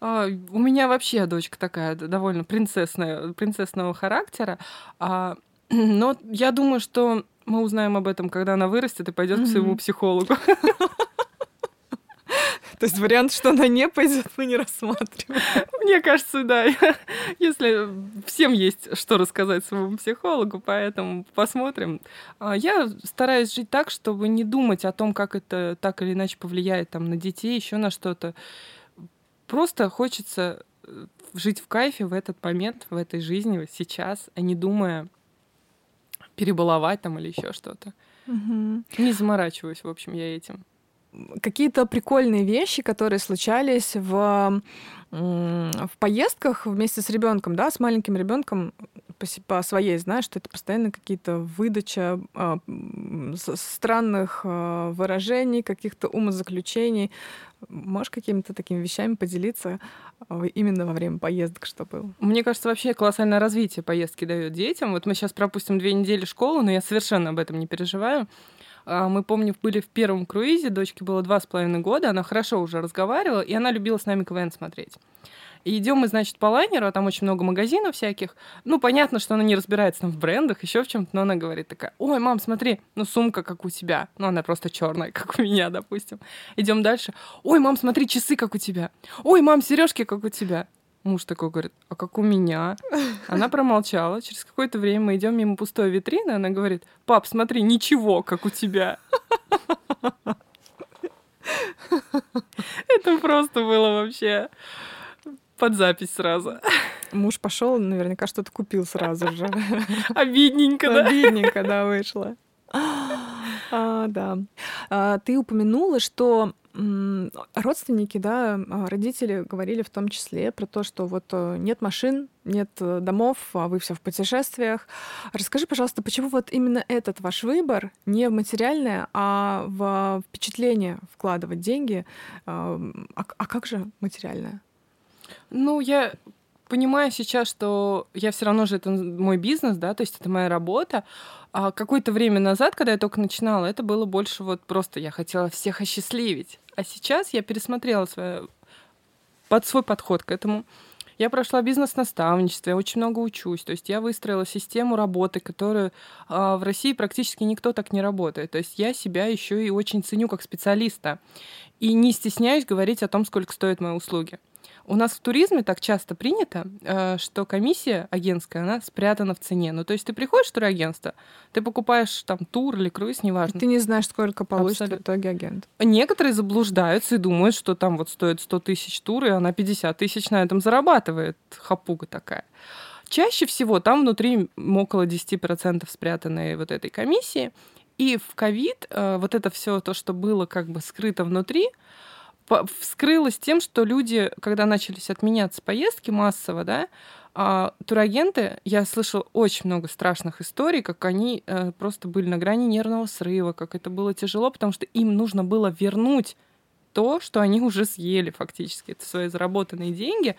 А, у меня вообще дочка такая довольно принцессная, принцессного характера. А, но я думаю, что мы узнаем об этом, когда она вырастет и пойдет mm-hmm. к своему психологу. То есть вариант, что она не пойдет, мы не рассматриваем. Мне кажется, да. Если всем есть что рассказать своему психологу, поэтому посмотрим. А, я стараюсь жить так, чтобы не думать о том, как это так или иначе повлияет там, на детей, еще на что-то. Просто хочется э, жить в кайфе в этот момент, в этой жизни, сейчас, а не думая перебаловать там или еще что-то. Угу. Не заморачиваюсь, в общем, я этим. Какие-то прикольные вещи, которые случались в, в поездках вместе с ребенком, да, с маленьким ребенком по, по своей, знаешь, что это постоянно какие-то выдача э, странных э, выражений, каких-то умозаключений. Можешь какими-то такими вещами поделиться а, именно во время поездок, что было? Мне кажется, вообще колоссальное развитие поездки дает детям. Вот мы сейчас пропустим две недели школы, но я совершенно об этом не переживаю. Мы, помню, были в первом круизе, дочке было два с половиной года, она хорошо уже разговаривала, и она любила с нами КВН смотреть. И идем мы, значит, по лайнеру, а там очень много магазинов всяких. Ну, понятно, что она не разбирается там в брендах, еще в чем-то, но она говорит такая, ой, мам, смотри, ну, сумка, как у тебя. Ну, она просто черная, как у меня, допустим. Идем дальше. Ой, мам, смотри, часы, как у тебя. Ой, мам, сережки, как у тебя. Муж такой говорит, а как у меня? Она промолчала. Через какое-то время мы идем мимо пустой витрины, она говорит, пап, смотри, ничего, как у тебя. Это просто было вообще под запись сразу. Муж пошел, наверняка что-то купил сразу же. Обидненько, да? Обидненько, да, вышло. А, да. А, ты упомянула, что родственники, да, а, родители говорили в том числе про то, что вот э, нет машин, нет э, домов, а вы все в путешествиях. Расскажи, пожалуйста, почему вот именно этот ваш выбор не в материальное, а в впечатление вкладывать деньги? А, а как же материальное? Ну, я понимаю сейчас, что я все равно же это мой бизнес, да, то есть это моя работа. А какое-то время назад, когда я только начинала, это было больше вот просто я хотела всех осчастливить. А сейчас я пересмотрела свое, под свой подход к этому. Я прошла бизнес-наставничество, я очень много учусь. То есть я выстроила систему работы, которую а, в России практически никто так не работает. То есть я себя еще и очень ценю как специалиста. И не стесняюсь говорить о том, сколько стоят мои услуги. У нас в туризме так часто принято, э, что комиссия агентская, она спрятана в цене. Ну, то есть ты приходишь в турагентство, ты покупаешь там тур или круиз, неважно. Ты не знаешь, сколько получит Абсолютно. в итоге агент. Некоторые заблуждаются и думают, что там вот стоит 100 тысяч тур, и она 50 тысяч на этом зарабатывает. Хапуга такая. Чаще всего там внутри около 10% спрятанной вот этой комиссии. И в ковид э, вот это все то, что было как бы скрыто внутри, вскрылось тем, что люди, когда начались отменяться поездки массово, да, а турагенты, я слышала очень много страшных историй, как они э, просто были на грани нервного срыва, как это было тяжело, потому что им нужно было вернуть то, что они уже съели фактически, это свои заработанные деньги.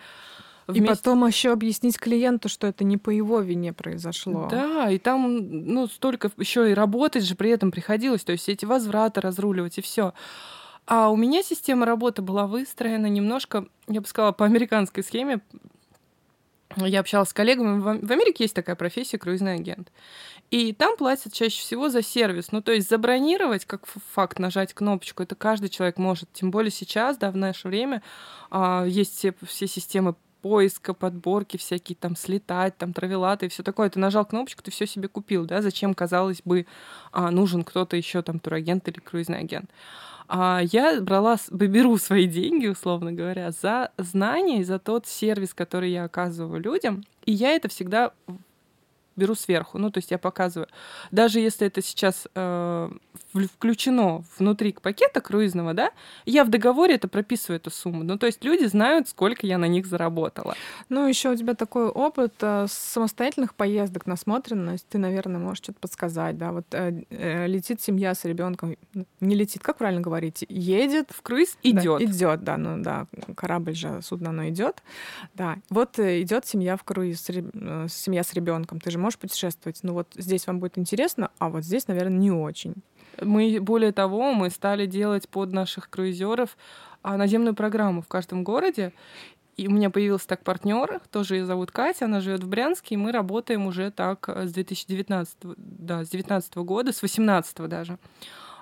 Вместе... И потом еще объяснить клиенту, что это не по его вине произошло. Да, и там ну столько еще и работать же при этом приходилось, то есть эти возвраты разруливать и все. А у меня система работы была выстроена немножко, я бы сказала, по американской схеме. Я общалась с коллегами. В Америке есть такая профессия круизный агент. И там платят чаще всего за сервис. Ну, то есть забронировать, как факт, нажать кнопочку, это каждый человек может. Тем более сейчас, да, в наше время а, есть все, все системы поиска, подборки, всякие там слетать, там травелаты и все такое. Ты нажал кнопочку, ты все себе купил, да? Зачем, казалось бы, а, нужен кто-то еще там турагент или круизный агент? А я брала, беру свои деньги, условно говоря, за знания и за тот сервис, который я оказываю людям. И я это всегда беру сверху. Ну, то есть я показываю. Даже если это сейчас э, включено внутри пакета круизного, да, я в договоре это прописываю эту сумму. Ну, то есть люди знают, сколько я на них заработала. Ну, еще у тебя такой опыт э, самостоятельных поездок, насмотренность. Ты, наверное, можешь что-то подсказать, да. Вот э, э, летит семья с ребенком, не летит, как правильно говорить, едет в круиз, идет, да, идет, да, ну да, корабль же, судно, оно идет, да. Вот э, идет семья в круиз, э, семья с ребенком. Ты же можешь путешествовать. Ну вот здесь вам будет интересно, а вот здесь, наверное, не очень. Мы, более того, мы стали делать под наших круизеров а, наземную программу в каждом городе. И у меня появился так партнер, тоже ее зовут Катя, она живет в Брянске, и мы работаем уже так с 2019, да, с 19 года, с 18 даже.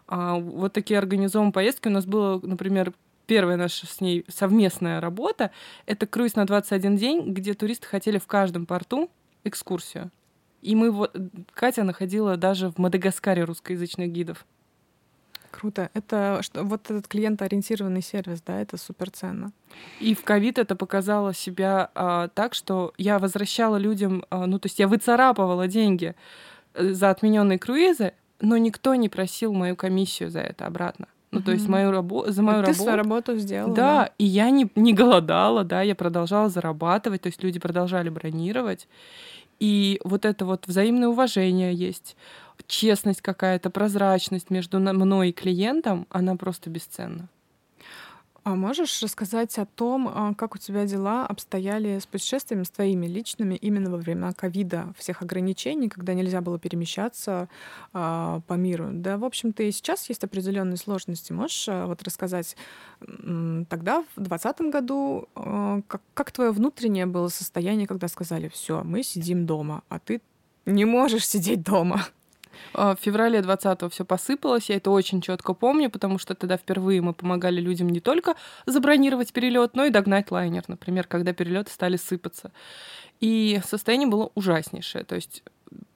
А, вот такие организованные поездки. У нас было, например, первая наша с ней совместная работа. Это круиз на 21 день, где туристы хотели в каждом порту экскурсию. И мы вот... Катя находила даже в Мадагаскаре русскоязычных гидов. Круто. Это что, вот этот клиентоориентированный сервис, да, это супер ценно. И в ковид это показало себя а, так, что я возвращала людям, а, ну, то есть я выцарапывала деньги э, за отмененные круизы, но никто не просил мою комиссию за это обратно. Ну, то есть мою рабо- за мою вот работу. Ты свою работу сделала. Да, да, и я не, не голодала, да, я продолжала зарабатывать, то есть люди продолжали бронировать. И вот это вот взаимное уважение есть, честность какая-то, прозрачность между мной и клиентом, она просто бесценна. А можешь рассказать о том, а, как у тебя дела обстояли с путешествиями, с твоими личными, именно во время ковида, всех ограничений, когда нельзя было перемещаться а, по миру? Да, в общем-то, и сейчас есть определенные сложности. Можешь а, вот рассказать тогда, в 2020 году, как, как твое внутреннее было состояние, когда сказали, все, мы сидим дома, а ты не можешь сидеть дома? А, в феврале 20-го все посыпалось, я это очень четко помню, потому что тогда впервые мы помогали людям не только забронировать перелет, но и догнать лайнер, например, когда перелеты стали сыпаться. И состояние было ужаснейшее. То есть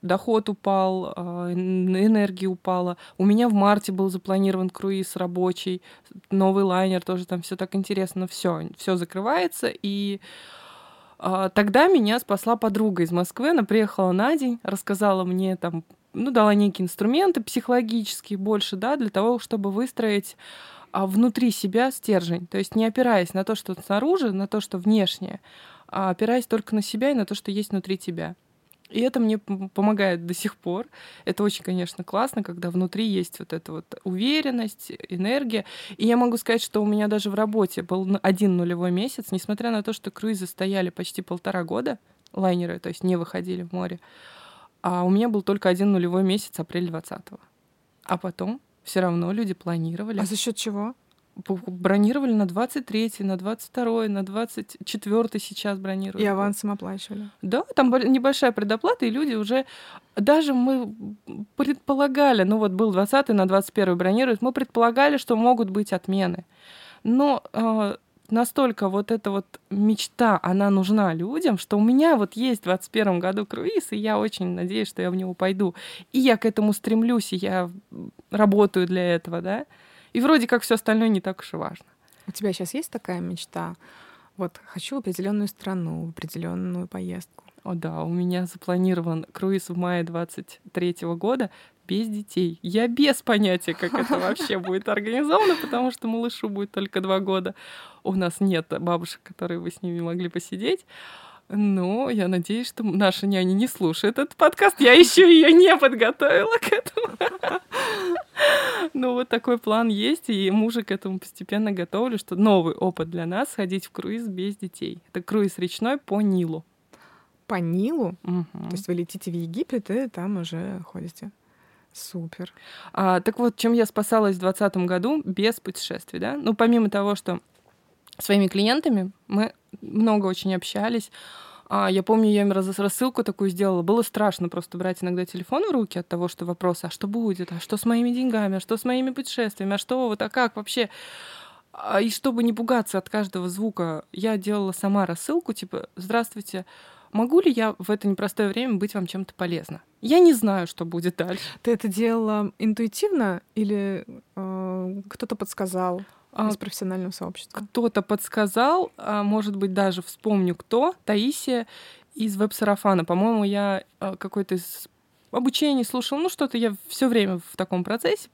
доход упал, а, энергия упала. У меня в марте был запланирован круиз рабочий, новый лайнер, тоже там все так интересно, но все, все закрывается, и а, Тогда меня спасла подруга из Москвы. Она приехала на день, рассказала мне там ну, дала некие инструменты психологические больше, да, для того, чтобы выстроить а, внутри себя стержень. То есть не опираясь на то, что снаружи, на то, что внешнее, а опираясь только на себя и на то, что есть внутри тебя. И это мне помогает до сих пор. Это очень, конечно, классно, когда внутри есть вот эта вот уверенность, энергия. И я могу сказать, что у меня даже в работе был один нулевой месяц, несмотря на то, что круизы стояли почти полтора года, лайнеры, то есть не выходили в море. А у меня был только один нулевой месяц, апрель 20-го. А потом все равно люди планировали. А за счет чего? Бронировали на 23 на 22 на 24 сейчас бронируют. И авансом оплачивали? Да, там небольшая предоплата, и люди уже... Даже мы предполагали, ну вот был 20 на 21 бронируют, мы предполагали, что могут быть отмены. Но э, настолько вот эта вот мечта, она нужна людям, что у меня вот есть в 21 году круиз, и я очень надеюсь, что я в него пойду. И я к этому стремлюсь, и я работаю для этого, да. И вроде как все остальное не так уж и важно. У тебя сейчас есть такая мечта? Вот хочу в определенную страну, в определенную поездку. О да, у меня запланирован круиз в мае 23 года без детей. Я без понятия, как это вообще будет организовано, потому что малышу будет только два года. У нас нет бабушек, которые бы с ними могли посидеть. Но я надеюсь, что наша няня не слушает этот подкаст. Я еще ее не подготовила к этому. Ну, вот такой план есть, и мужа к этому постепенно готовлю, что новый опыт для нас — ходить в круиз без детей. Это круиз речной по Нилу. По Нилу? Угу. То есть вы летите в Египет и там уже ходите? Супер. А, так вот, чем я спасалась в 2020 году без путешествий, да? Ну, помимо того, что своими клиентами мы много очень общались, а, я помню, я им раз, рассылку такую сделала. Было страшно просто брать иногда телефон в руки от того, что вопрос, а что будет, а что с моими деньгами, а что с моими путешествиями, а что вот, а как вообще? А, и чтобы не пугаться от каждого звука, я делала сама рассылку, типа, здравствуйте, могу ли я в это непростое время быть вам чем-то полезна? Я не знаю, что будет дальше. Ты это делала интуитивно или э, кто-то подсказал? А, из профессионального сообщества. Кто-то подсказал, а может быть, даже вспомню кто, Таисия из веб-сарафана. По-моему, я э, какой-то из обучение слушал, ну что-то я все время в таком процессе,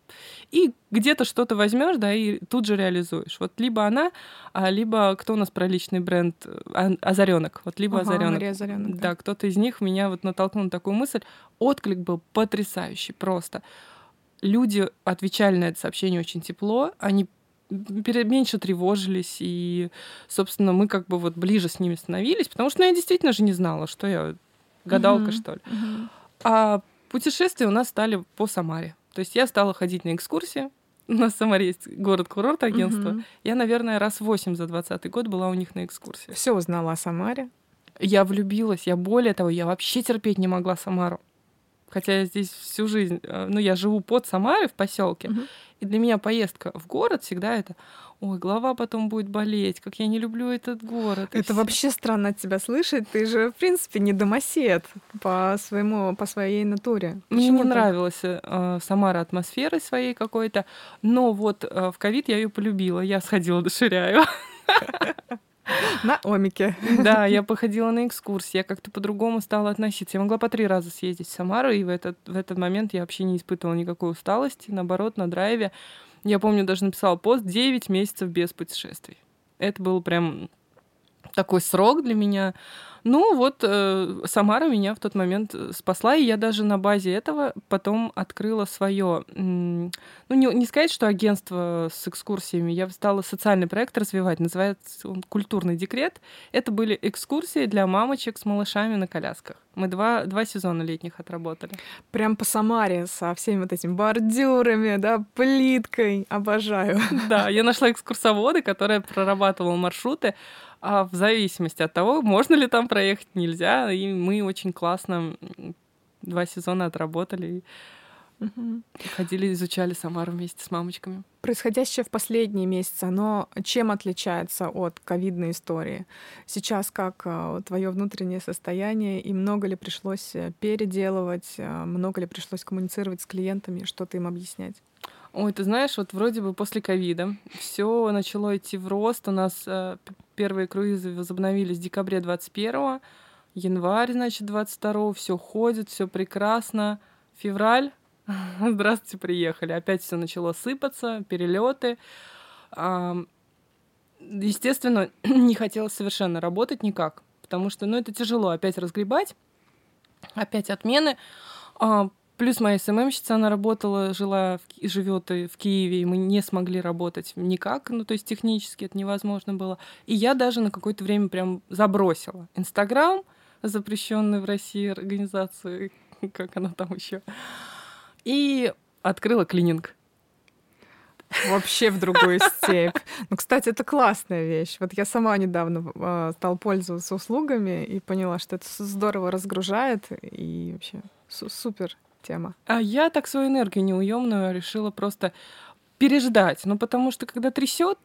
и где-то что-то возьмешь, да, и тут же реализуешь. Вот либо она, а либо кто у нас про личный бренд а, Озаренок, вот либо ага, Озаренок. Озаренок. Да, да кто-то из них меня вот натолкнул на такую мысль. Отклик был потрясающий просто. Люди отвечали на это сообщение очень тепло, они меньше тревожились, и, собственно, мы как бы вот ближе с ними становились, потому что ну, я действительно же не знала, что я гадалка, mm-hmm. что ли. Mm-hmm. А путешествия у нас стали по Самаре. То есть я стала ходить на экскурсии. У нас в Самаре есть город-курорт агентство. Угу. Я, наверное, раз восемь за двадцатый год была у них на экскурсии. Все узнала о Самаре. Я влюбилась. Я более того, я вообще терпеть не могла Самару. Хотя я здесь всю жизнь, э, ну, я живу под Самарой в поселке, угу. и для меня поездка в город всегда это ой, голова потом будет болеть, как я не люблю этот город. Это вообще странно от тебя слышать. Ты же, в принципе, не домосед по своему, по своей натуре. Почему Мне не нравилась э, Самара атмосферой своей какой-то, но вот э, в ковид я ее полюбила. Я сходила до Ширяева. На Омике. Да, я походила на экскурсии, я как-то по-другому стала относиться. Я могла по три раза съездить в Самару, и в этот, в этот момент я вообще не испытывала никакой усталости, наоборот, на драйве. Я помню, даже написала пост 9 месяцев без путешествий. Это был прям такой срок для меня. Ну вот э, Самара меня в тот момент э, спасла, и я даже на базе этого потом открыла свое, ну не, не сказать, что агентство с экскурсиями, я стала социальный проект развивать, называется он «Культурный декрет». Это были экскурсии для мамочек с малышами на колясках. Мы два, два сезона летних отработали. Прям по Самаре со всеми вот этими бордюрами, да, плиткой. Обожаю. Да, я нашла экскурсовода, которая прорабатывала маршруты а в зависимости от того, можно ли там проехать, нельзя. И мы очень классно два сезона отработали. Угу. Ходили, изучали Самару вместе с мамочками. Происходящее в последние месяцы, оно чем отличается от ковидной истории? Сейчас как а, твое внутреннее состояние и много ли пришлось э, переделывать, а, много ли пришлось коммуницировать с клиентами, что-то им объяснять? Ой, ты знаешь, вот вроде бы после ковида все начало идти в рост. У нас э, первые круизы возобновились в декабре 21 январь, значит, 22 все ходит, все прекрасно. Февраль, здравствуйте, приехали. Опять все начало сыпаться, перелеты. Естественно, не хотелось совершенно работать никак, потому что, ну, это тяжело опять разгребать, опять отмены. Плюс моя СММщица, она работала, жила, в, живет в Киеве, и мы не смогли работать никак, ну, то есть технически это невозможно было. И я даже на какое-то время прям забросила Инстаграм, запрещенный в России организации, как она там еще, и открыла клининг. Вообще в другую степь. Ну, кстати, это классная вещь. Вот я сама недавно э, стала пользоваться услугами и поняла, что это здорово разгружает и вообще супер тема. А я так свою энергию неуемную решила просто переждать. Ну, потому что когда трясет,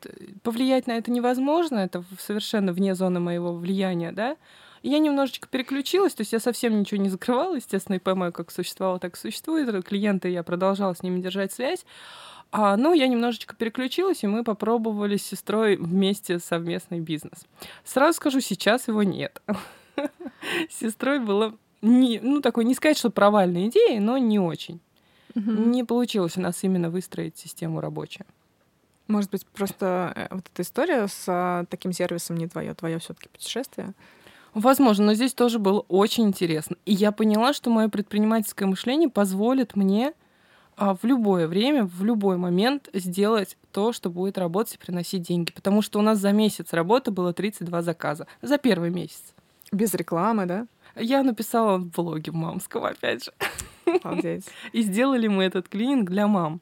повлиять на это невозможно, это совершенно вне зоны моего влияния, да. И я немножечко переключилась, то есть я совсем ничего не закрывала, естественно, и ИП как существовало, так существует. Клиенты, я продолжала с ними держать связь. А, ну, я немножечко переключилась, и мы попробовали с сестрой вместе совместный бизнес. Сразу скажу, сейчас его нет. С сестрой было не, ну, такой, не сказать, что провальной идеи, но не очень. Угу. Не получилось у нас именно выстроить систему рабочую. Может быть, просто э, вот эта история с а, таким сервисом не твое, твое все-таки путешествие? Возможно, но здесь тоже было очень интересно. И я поняла, что мое предпринимательское мышление позволит мне а, в любое время, в любой момент сделать то, что будет работать и приносить деньги. Потому что у нас за месяц работы было 32 заказа. За первый месяц. Без рекламы, да? Я написала в блоге мамского, опять же. Обалдеть. И сделали мы этот клининг для мам.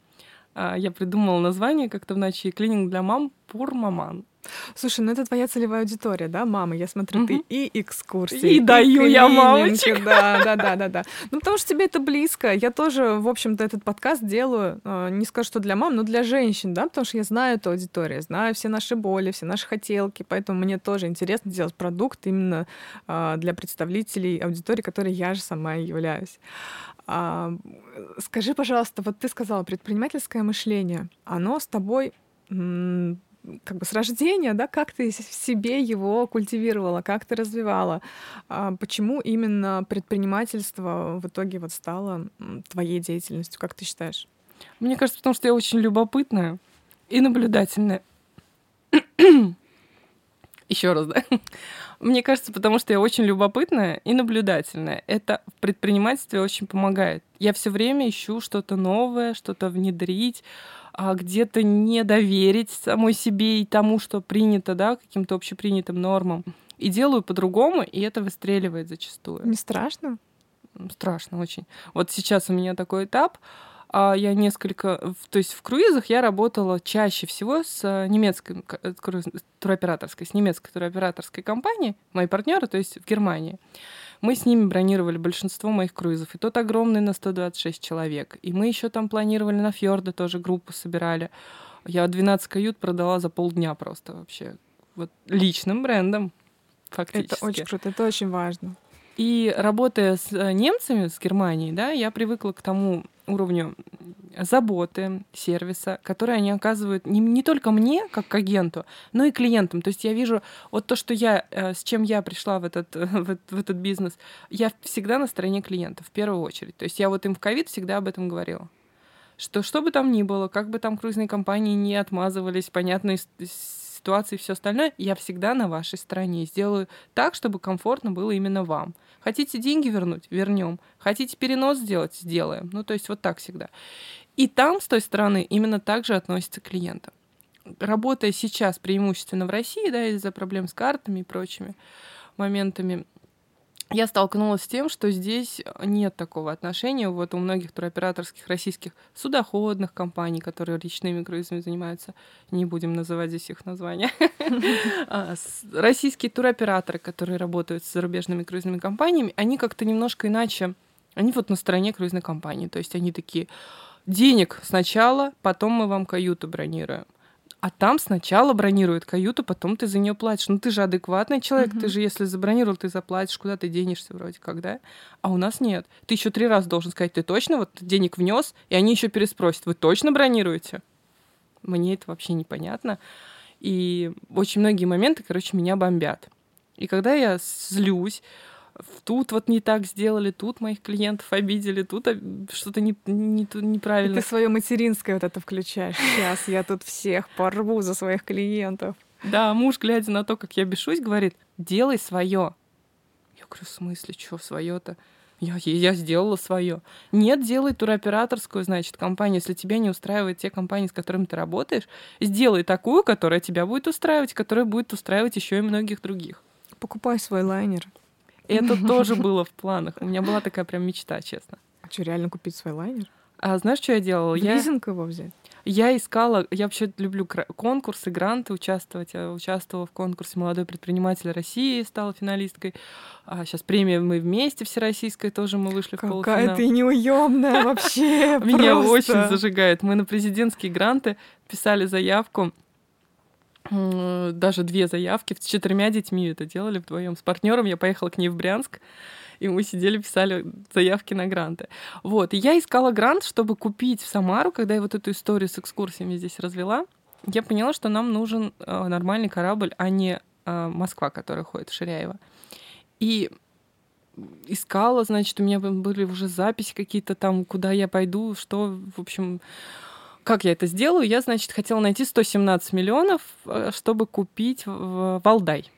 А, я придумала название как-то в ночи «Клининг для мам Пур Маман». Слушай, ну это твоя целевая аудитория, да, мама? Я смотрю, ты и экскурсии, и, даю я мамочек. Да, да, да, да, да. Ну потому что тебе это близко. Я тоже, в общем-то, этот подкаст делаю, а, не скажу, что для мам, но для женщин, да, потому что я знаю эту аудиторию, знаю все наши боли, все наши хотелки, поэтому мне тоже интересно делать продукт именно а, для представителей аудитории, которой я же сама являюсь. А, скажи, пожалуйста, вот ты сказала, предпринимательское мышление, оно с тобой как бы с рождения, да, как ты в себе его культивировала, как ты развивала, а почему именно предпринимательство в итоге вот стало твоей деятельностью, как ты считаешь? Мне кажется, потому что я очень любопытная и наблюдательная. Еще раз, да? Мне кажется, потому что я очень любопытная и наблюдательная. Это в предпринимательстве очень помогает. Я все время ищу что-то новое, что-то внедрить, а где-то не доверить самой себе и тому, что принято, да, каким-то общепринятым нормам. И делаю по-другому, и это выстреливает зачастую. Не страшно? Страшно очень. Вот сейчас у меня такой этап. А я несколько, то есть в круизах я работала чаще всего с немецкой э, туроператорской, с немецкой туроператорской компанией, мои партнеры, то есть в Германии. Мы с ними бронировали большинство моих круизов. И тот огромный на 126 человек. И мы еще там планировали на фьорды тоже группу собирали. Я 12 кают продала за полдня просто вообще. Вот личным брендом фактически. Это очень круто, это очень важно. И работая с э, немцами, с Германией, да, я привыкла к тому уровню заботы, сервиса, который они оказывают не, не только мне, как к агенту, но и клиентам. То есть я вижу вот то, что я, э, с чем я пришла в этот, в, в этот бизнес, я всегда на стороне клиентов, в первую очередь. То есть я вот им в ковид всегда об этом говорила. Что что бы там ни было, как бы там круизные компании не отмазывались, понятно, из ситуации и все остальное, я всегда на вашей стороне. Сделаю так, чтобы комфортно было именно вам. Хотите деньги вернуть? Вернем. Хотите перенос сделать? Сделаем. Ну, то есть вот так всегда. И там, с той стороны, именно так же относится к клиентам. Работая сейчас преимущественно в России, да, из-за проблем с картами и прочими моментами, я столкнулась с тем, что здесь нет такого отношения. Вот у многих туроператорских российских судоходных компаний, которые речными круизами занимаются, не будем называть здесь их названия, а, российские туроператоры, которые работают с зарубежными круизными компаниями, они как-то немножко иначе, они вот на стороне круизной компании. То есть они такие, денег сначала, потом мы вам каюту бронируем. А там сначала бронируют каюту, потом ты за нее платишь. Ну ты же адекватный человек, mm-hmm. ты же если забронировал, ты заплатишь, куда ты денешься вроде как, да? А у нас нет. Ты еще три раза должен сказать, ты точно вот денег внес, и они еще переспросят, вы точно бронируете? Мне это вообще непонятно. И очень многие моменты, короче, меня бомбят. И когда я злюсь, тут вот не так сделали, тут моих клиентов обидели, тут что-то не, не, неправильно. И ты свое материнское вот это включаешь. Сейчас я тут всех порву за своих клиентов. Да, муж, глядя на то, как я бешусь, говорит, делай свое. Я говорю, в смысле, что свое-то? Я, я сделала свое. Нет, делай туроператорскую, значит, компанию. Если тебя не устраивают те компании, с которыми ты работаешь, сделай такую, которая тебя будет устраивать, которая будет устраивать еще и многих других. Покупай свой лайнер. Это тоже было в планах. У меня была такая прям мечта, честно. А что, реально купить свой лайнер? А знаешь, что я делала? я... Лизинг его взять? Я искала, я вообще люблю конкурсы, гранты участвовать. Я участвовала в конкурсе «Молодой предприниматель России», стала финалисткой. А сейчас премия «Мы вместе» всероссийской тоже мы вышли Какая в полуфинал. Какая ты неуемная вообще Меня очень зажигает. Мы на президентские гранты писали заявку даже две заявки с четырьмя детьми это делали вдвоем. С партнером я поехала к ней в Брянск, и мы сидели, писали заявки на гранты. Вот. И я искала грант, чтобы купить в Самару, когда я вот эту историю с экскурсиями здесь развела, я поняла, что нам нужен э, нормальный корабль, а не э, Москва, которая ходит в Ширяево. И искала, значит, у меня были уже записи какие-то там, куда я пойду, что, в общем, как я это сделаю? Я, значит, хотела найти 117 миллионов, э, чтобы купить Валдай.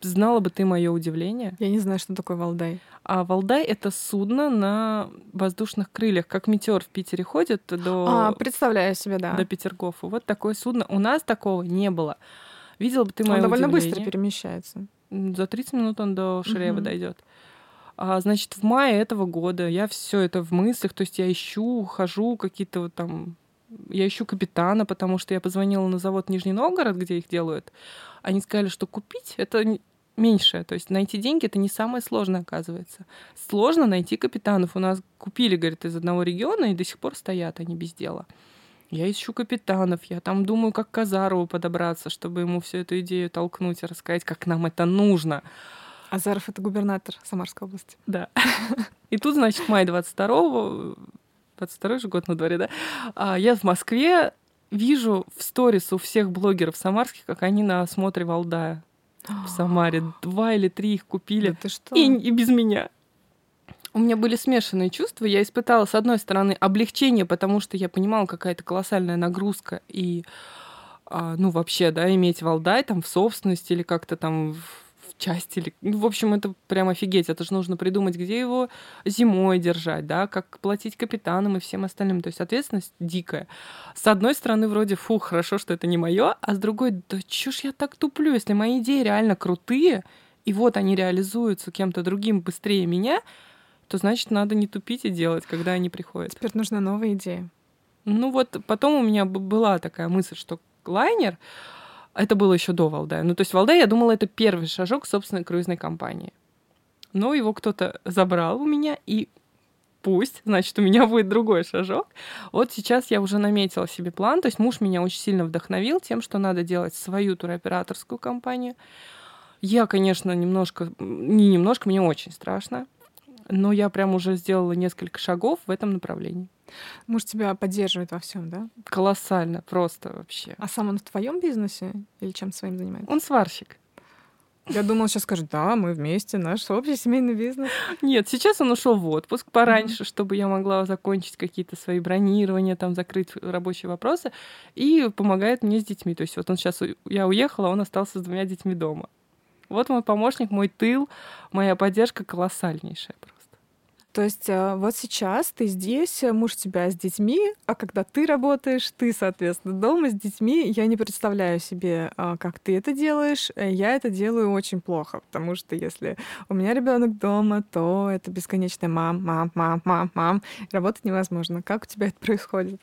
Знала бы ты мое удивление. Я не знаю, что такое Валдай. А Валдай это судно на воздушных крыльях, как метеор в Питере ходит до. А, представляю себе, да. До Петергофа. Вот такое судно. У нас такого не было. Видела бы ты мое Он довольно удивление. быстро перемещается. За 30 минут он до Ширеева угу. дойдет. А, значит, в мае этого года я все это в мыслях, то есть я ищу, хожу какие-то вот там я ищу капитана, потому что я позвонила на завод Нижний Новгород, где их делают. Они сказали, что купить это меньше. То есть найти деньги это не самое сложное, оказывается. Сложно найти капитанов. У нас купили, говорит, из одного региона и до сих пор стоят они без дела. Я ищу капитанов, я там думаю, как к Казарову подобраться, чтобы ему всю эту идею толкнуть и рассказать, как нам это нужно. Азаров — это губернатор Самарской области. Да. И тут, значит, май 22-го, 22 же год на дворе, да, а я в Москве вижу в сторис у всех блогеров самарских, как они на осмотре Валдая в Самаре. Два или три их купили. Да ты что? И, и без меня. У меня были смешанные чувства. Я испытала, с одной стороны, облегчение, потому что я понимала, какая-то колоссальная нагрузка и а, ну, вообще, да, иметь Валдай там в собственности или как-то там в части. Или... Ну, в общем, это прям офигеть. Это же нужно придумать, где его зимой держать, да, как платить капитанам и всем остальным. То есть ответственность дикая. С одной стороны, вроде, фу, хорошо, что это не мое, а с другой, да чё ж я так туплю, если мои идеи реально крутые, и вот они реализуются кем-то другим быстрее меня, то значит, надо не тупить и делать, когда они приходят. Теперь нужна новая идея. Ну вот потом у меня была такая мысль, что лайнер, это было еще до Валдая. Ну, то есть Валдай, я думала, это первый шажок собственной круизной компании. Но его кто-то забрал у меня, и пусть, значит, у меня будет другой шажок. Вот сейчас я уже наметила себе план, то есть муж меня очень сильно вдохновил тем, что надо делать свою туроператорскую компанию. Я, конечно, немножко, не немножко, мне очень страшно, но я прям уже сделала несколько шагов в этом направлении. Муж тебя поддерживает во всем, да? Колоссально, просто вообще. А сам он в твоем бизнесе или чем своим занимается? Он сварщик. Я думала, сейчас скажет, да, мы вместе, наш общий семейный бизнес. Нет, сейчас он ушел в отпуск пораньше, mm-hmm. чтобы я могла закончить какие-то свои бронирования, там закрыть рабочие вопросы, и помогает мне с детьми. То есть вот он сейчас, я уехала, он остался с двумя детьми дома. Вот мой помощник, мой тыл, моя поддержка колоссальнейшая. То есть э, вот сейчас ты здесь, э, муж тебя с детьми, а когда ты работаешь, ты, соответственно, дома с детьми. Я не представляю себе, э, как ты это делаешь. Я это делаю очень плохо, потому что если у меня ребенок дома, то это бесконечная мам, мам, мам, мам, мам. Работать невозможно. Как у тебя это происходит?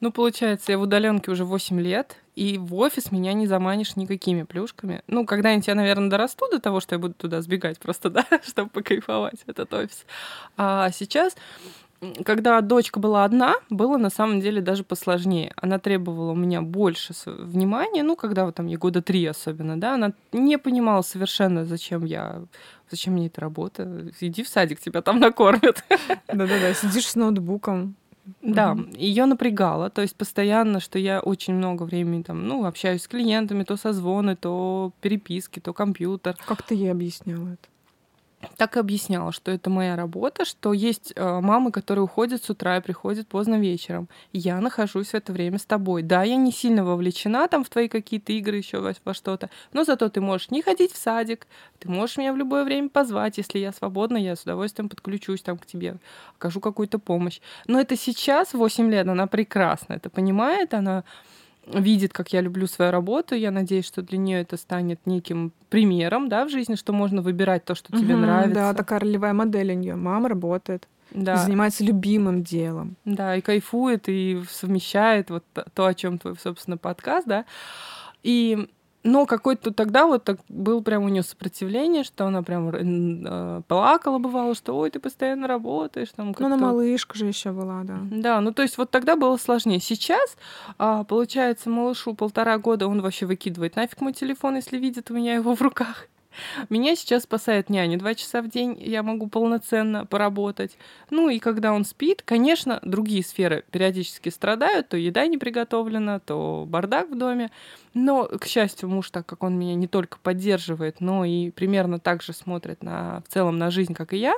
Ну, получается, я в удаленке уже 8 лет, и в офис меня не заманишь никакими плюшками. Ну, когда-нибудь я, наверное, дорасту до того, что я буду туда сбегать просто, да, чтобы покайфовать этот офис. А сейчас когда дочка была одна, было на самом деле даже посложнее. Она требовала у меня больше внимания, ну, когда вот там ей года три особенно, да, она не понимала совершенно, зачем я, зачем мне эта работа. Иди в садик, тебя там накормят. Да-да-да, сидишь с ноутбуком, да, mm-hmm. ее напрягало, то есть постоянно, что я очень много времени там, ну, общаюсь с клиентами, то созвоны, то переписки, то компьютер. Как ты ей объясняла это? Так и объясняла, что это моя работа, что есть э, мамы, которые уходят с утра и приходят поздно вечером. Я нахожусь в это время с тобой. Да, я не сильно вовлечена там в твои какие-то игры еще во, во что-то, но зато ты можешь не ходить в садик, ты можешь меня в любое время позвать, если я свободна, я с удовольствием подключусь там к тебе, окажу какую-то помощь. Но это сейчас, 8 лет, она прекрасно это понимает, она видит, как я люблю свою работу. Я надеюсь, что для нее это станет неким примером, да, в жизни, что можно выбирать то, что тебе нравится. Да, такая ролевая модель у нее. Мама работает. Да. занимается любимым делом. Да, и кайфует, и совмещает вот то, о чем твой, собственно, подкаст, да. И но какой-то тогда вот так был прям у нее сопротивление, что она прям э, плакала, бывало, что ой, ты постоянно работаешь. Там, ну, она малышка же еще была, да. Да, ну то есть вот тогда было сложнее. Сейчас, а, получается, малышу полтора года, он вообще выкидывает нафиг мой телефон, если видит у меня его в руках. Меня сейчас спасает няня. Два часа в день я могу полноценно поработать. Ну и когда он спит, конечно, другие сферы периодически страдают. То еда не приготовлена, то бардак в доме. Но, к счастью, муж, так как он меня не только поддерживает, но и примерно так же смотрит на, в целом на жизнь, как и я,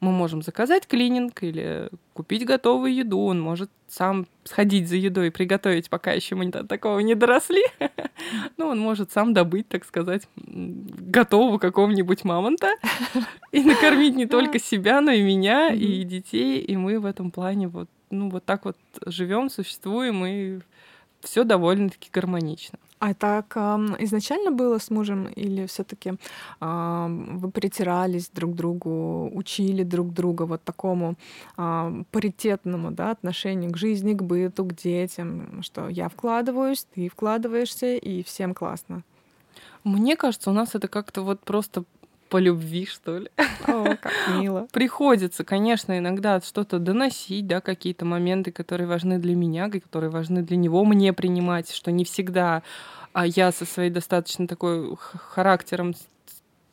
мы можем заказать клининг или купить готовую еду. Он может сам сходить за едой и приготовить, пока еще мы до такого не доросли. Ну, он может сам добыть, так сказать, готового какого-нибудь мамонта и накормить не только себя, но и меня, и детей. И мы в этом плане вот, ну, вот так вот живем, существуем, и все довольно-таки гармонично. А так изначально было с мужем или все-таки вы притирались друг к другу, учили друг друга вот такому паритетному да, отношению к жизни, к быту, к детям, что я вкладываюсь, ты вкладываешься, и всем классно? Мне кажется, у нас это как-то вот просто по любви, что ли. О, как мило. Приходится, конечно, иногда что-то доносить, да, какие-то моменты, которые важны для меня, которые важны для него, мне принимать, что не всегда а я со своей достаточно такой характером,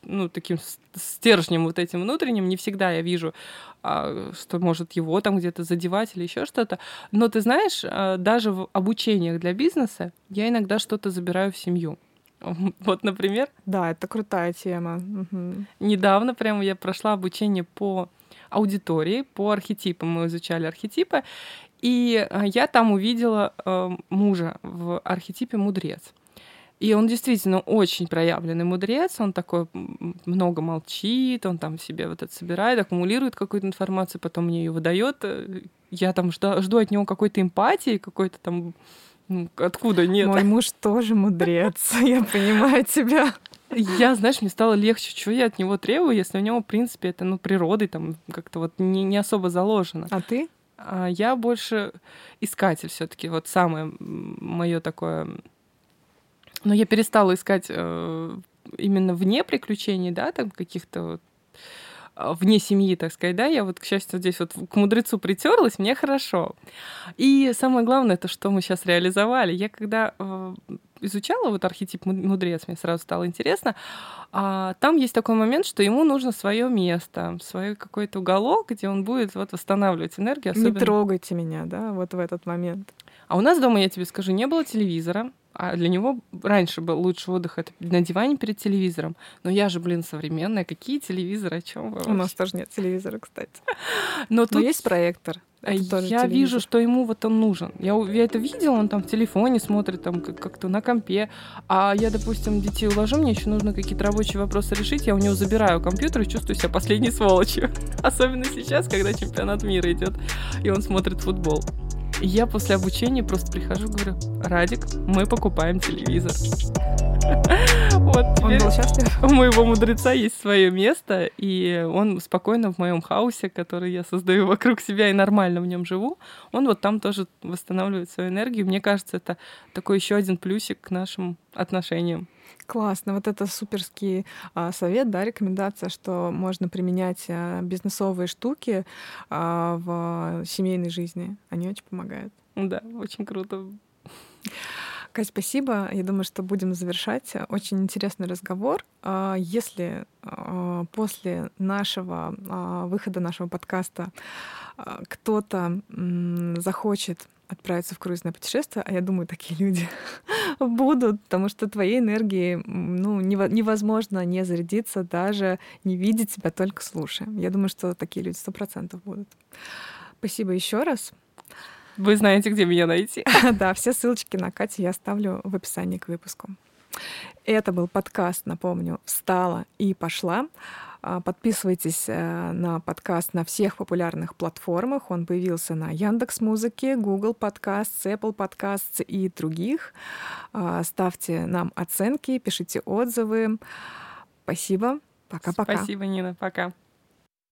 ну, таким стержнем вот этим внутренним, не всегда я вижу, а, что может его там где-то задевать или еще что-то. Но ты знаешь, а, даже в обучениях для бизнеса я иногда что-то забираю в семью. Вот, например. Да, это крутая тема. Угу. Недавно прямо я прошла обучение по аудитории, по архетипам. Мы изучали архетипы. И э, я там увидела э, мужа в архетипе мудрец. И он действительно очень проявленный мудрец, он такой много молчит, он там себе вот это собирает, аккумулирует какую-то информацию, потом мне ее выдает. Я там жду, жду от него какой-то эмпатии, какой-то там ну, откуда нет? Мой муж тоже мудрец, я понимаю тебя. Я, знаешь, мне стало легче, что я от него требую, если у него, в принципе, это, ну, природой там как-то вот не, не особо заложено. А ты? А я больше искатель все таки вот самое мое такое... Но я перестала искать э, именно вне приключений, да, там каких-то вот вне семьи, так сказать, да, я вот, к счастью, здесь вот к мудрецу притерлась, мне хорошо. И самое главное, это что мы сейчас реализовали. Я когда э, изучала вот архетип мудрец, мне сразу стало интересно, а, там есть такой момент, что ему нужно свое место, свой какой-то уголок, где он будет вот восстанавливать энергию. Особенно... Не трогайте меня, да, вот в этот момент. А у нас дома, я тебе скажу, не было телевизора, А для него раньше был лучший отдых это на диване перед телевизором. Но я же, блин, современная. Какие телевизоры? О чем вы? У нас тоже нет телевизора, кстати. Но Но тут есть проектор. Это я телевизор. вижу, что ему вот он нужен. Я, я это видела, он там в телефоне смотрит, там как- как-то на компе. А я, допустим, детей уложу, мне еще нужно какие-то рабочие вопросы решить. Я у него забираю компьютер и чувствую себя последней сволочью. Особенно сейчас, когда чемпионат мира идет, и он смотрит футбол. И я после обучения просто прихожу, говорю, Радик, мы покупаем телевизор. Вот Он был счастлив. у моего мудреца есть свое место, и он спокойно в моем хаосе, который я создаю вокруг себя и нормально в нем живу, он вот там тоже восстанавливает свою энергию. Мне кажется, это такой еще один плюсик к нашим отношениям. Классно. Вот это суперский а, совет, да, рекомендация, что можно применять а, бизнесовые штуки а, в семейной жизни. Они очень помогают. Да, очень круто. Кать, спасибо. Я думаю, что будем завершать. Очень интересный разговор. Если после нашего выхода нашего подкаста кто-то захочет отправиться в круизное путешествие, а я думаю, такие люди будут, потому что твоей энергии ну, нево- невозможно не зарядиться, даже не видеть себя, только слушая. Я думаю, что такие люди сто процентов будут. Спасибо еще раз. Вы знаете, где меня найти. Да, все ссылочки на Катю я оставлю в описании к выпуску. Это был подкаст, напомню, «Встала и пошла». А, Подписывайтесь э, на подкаст на всех популярных платформах. Он появился на Яндекс Музыке, Google Подкаст, Apple Подкаст и других. А, Ставьте нам оценки, пишите отзывы. Спасибо. Пока-пока. Спасибо, Нина. Пока.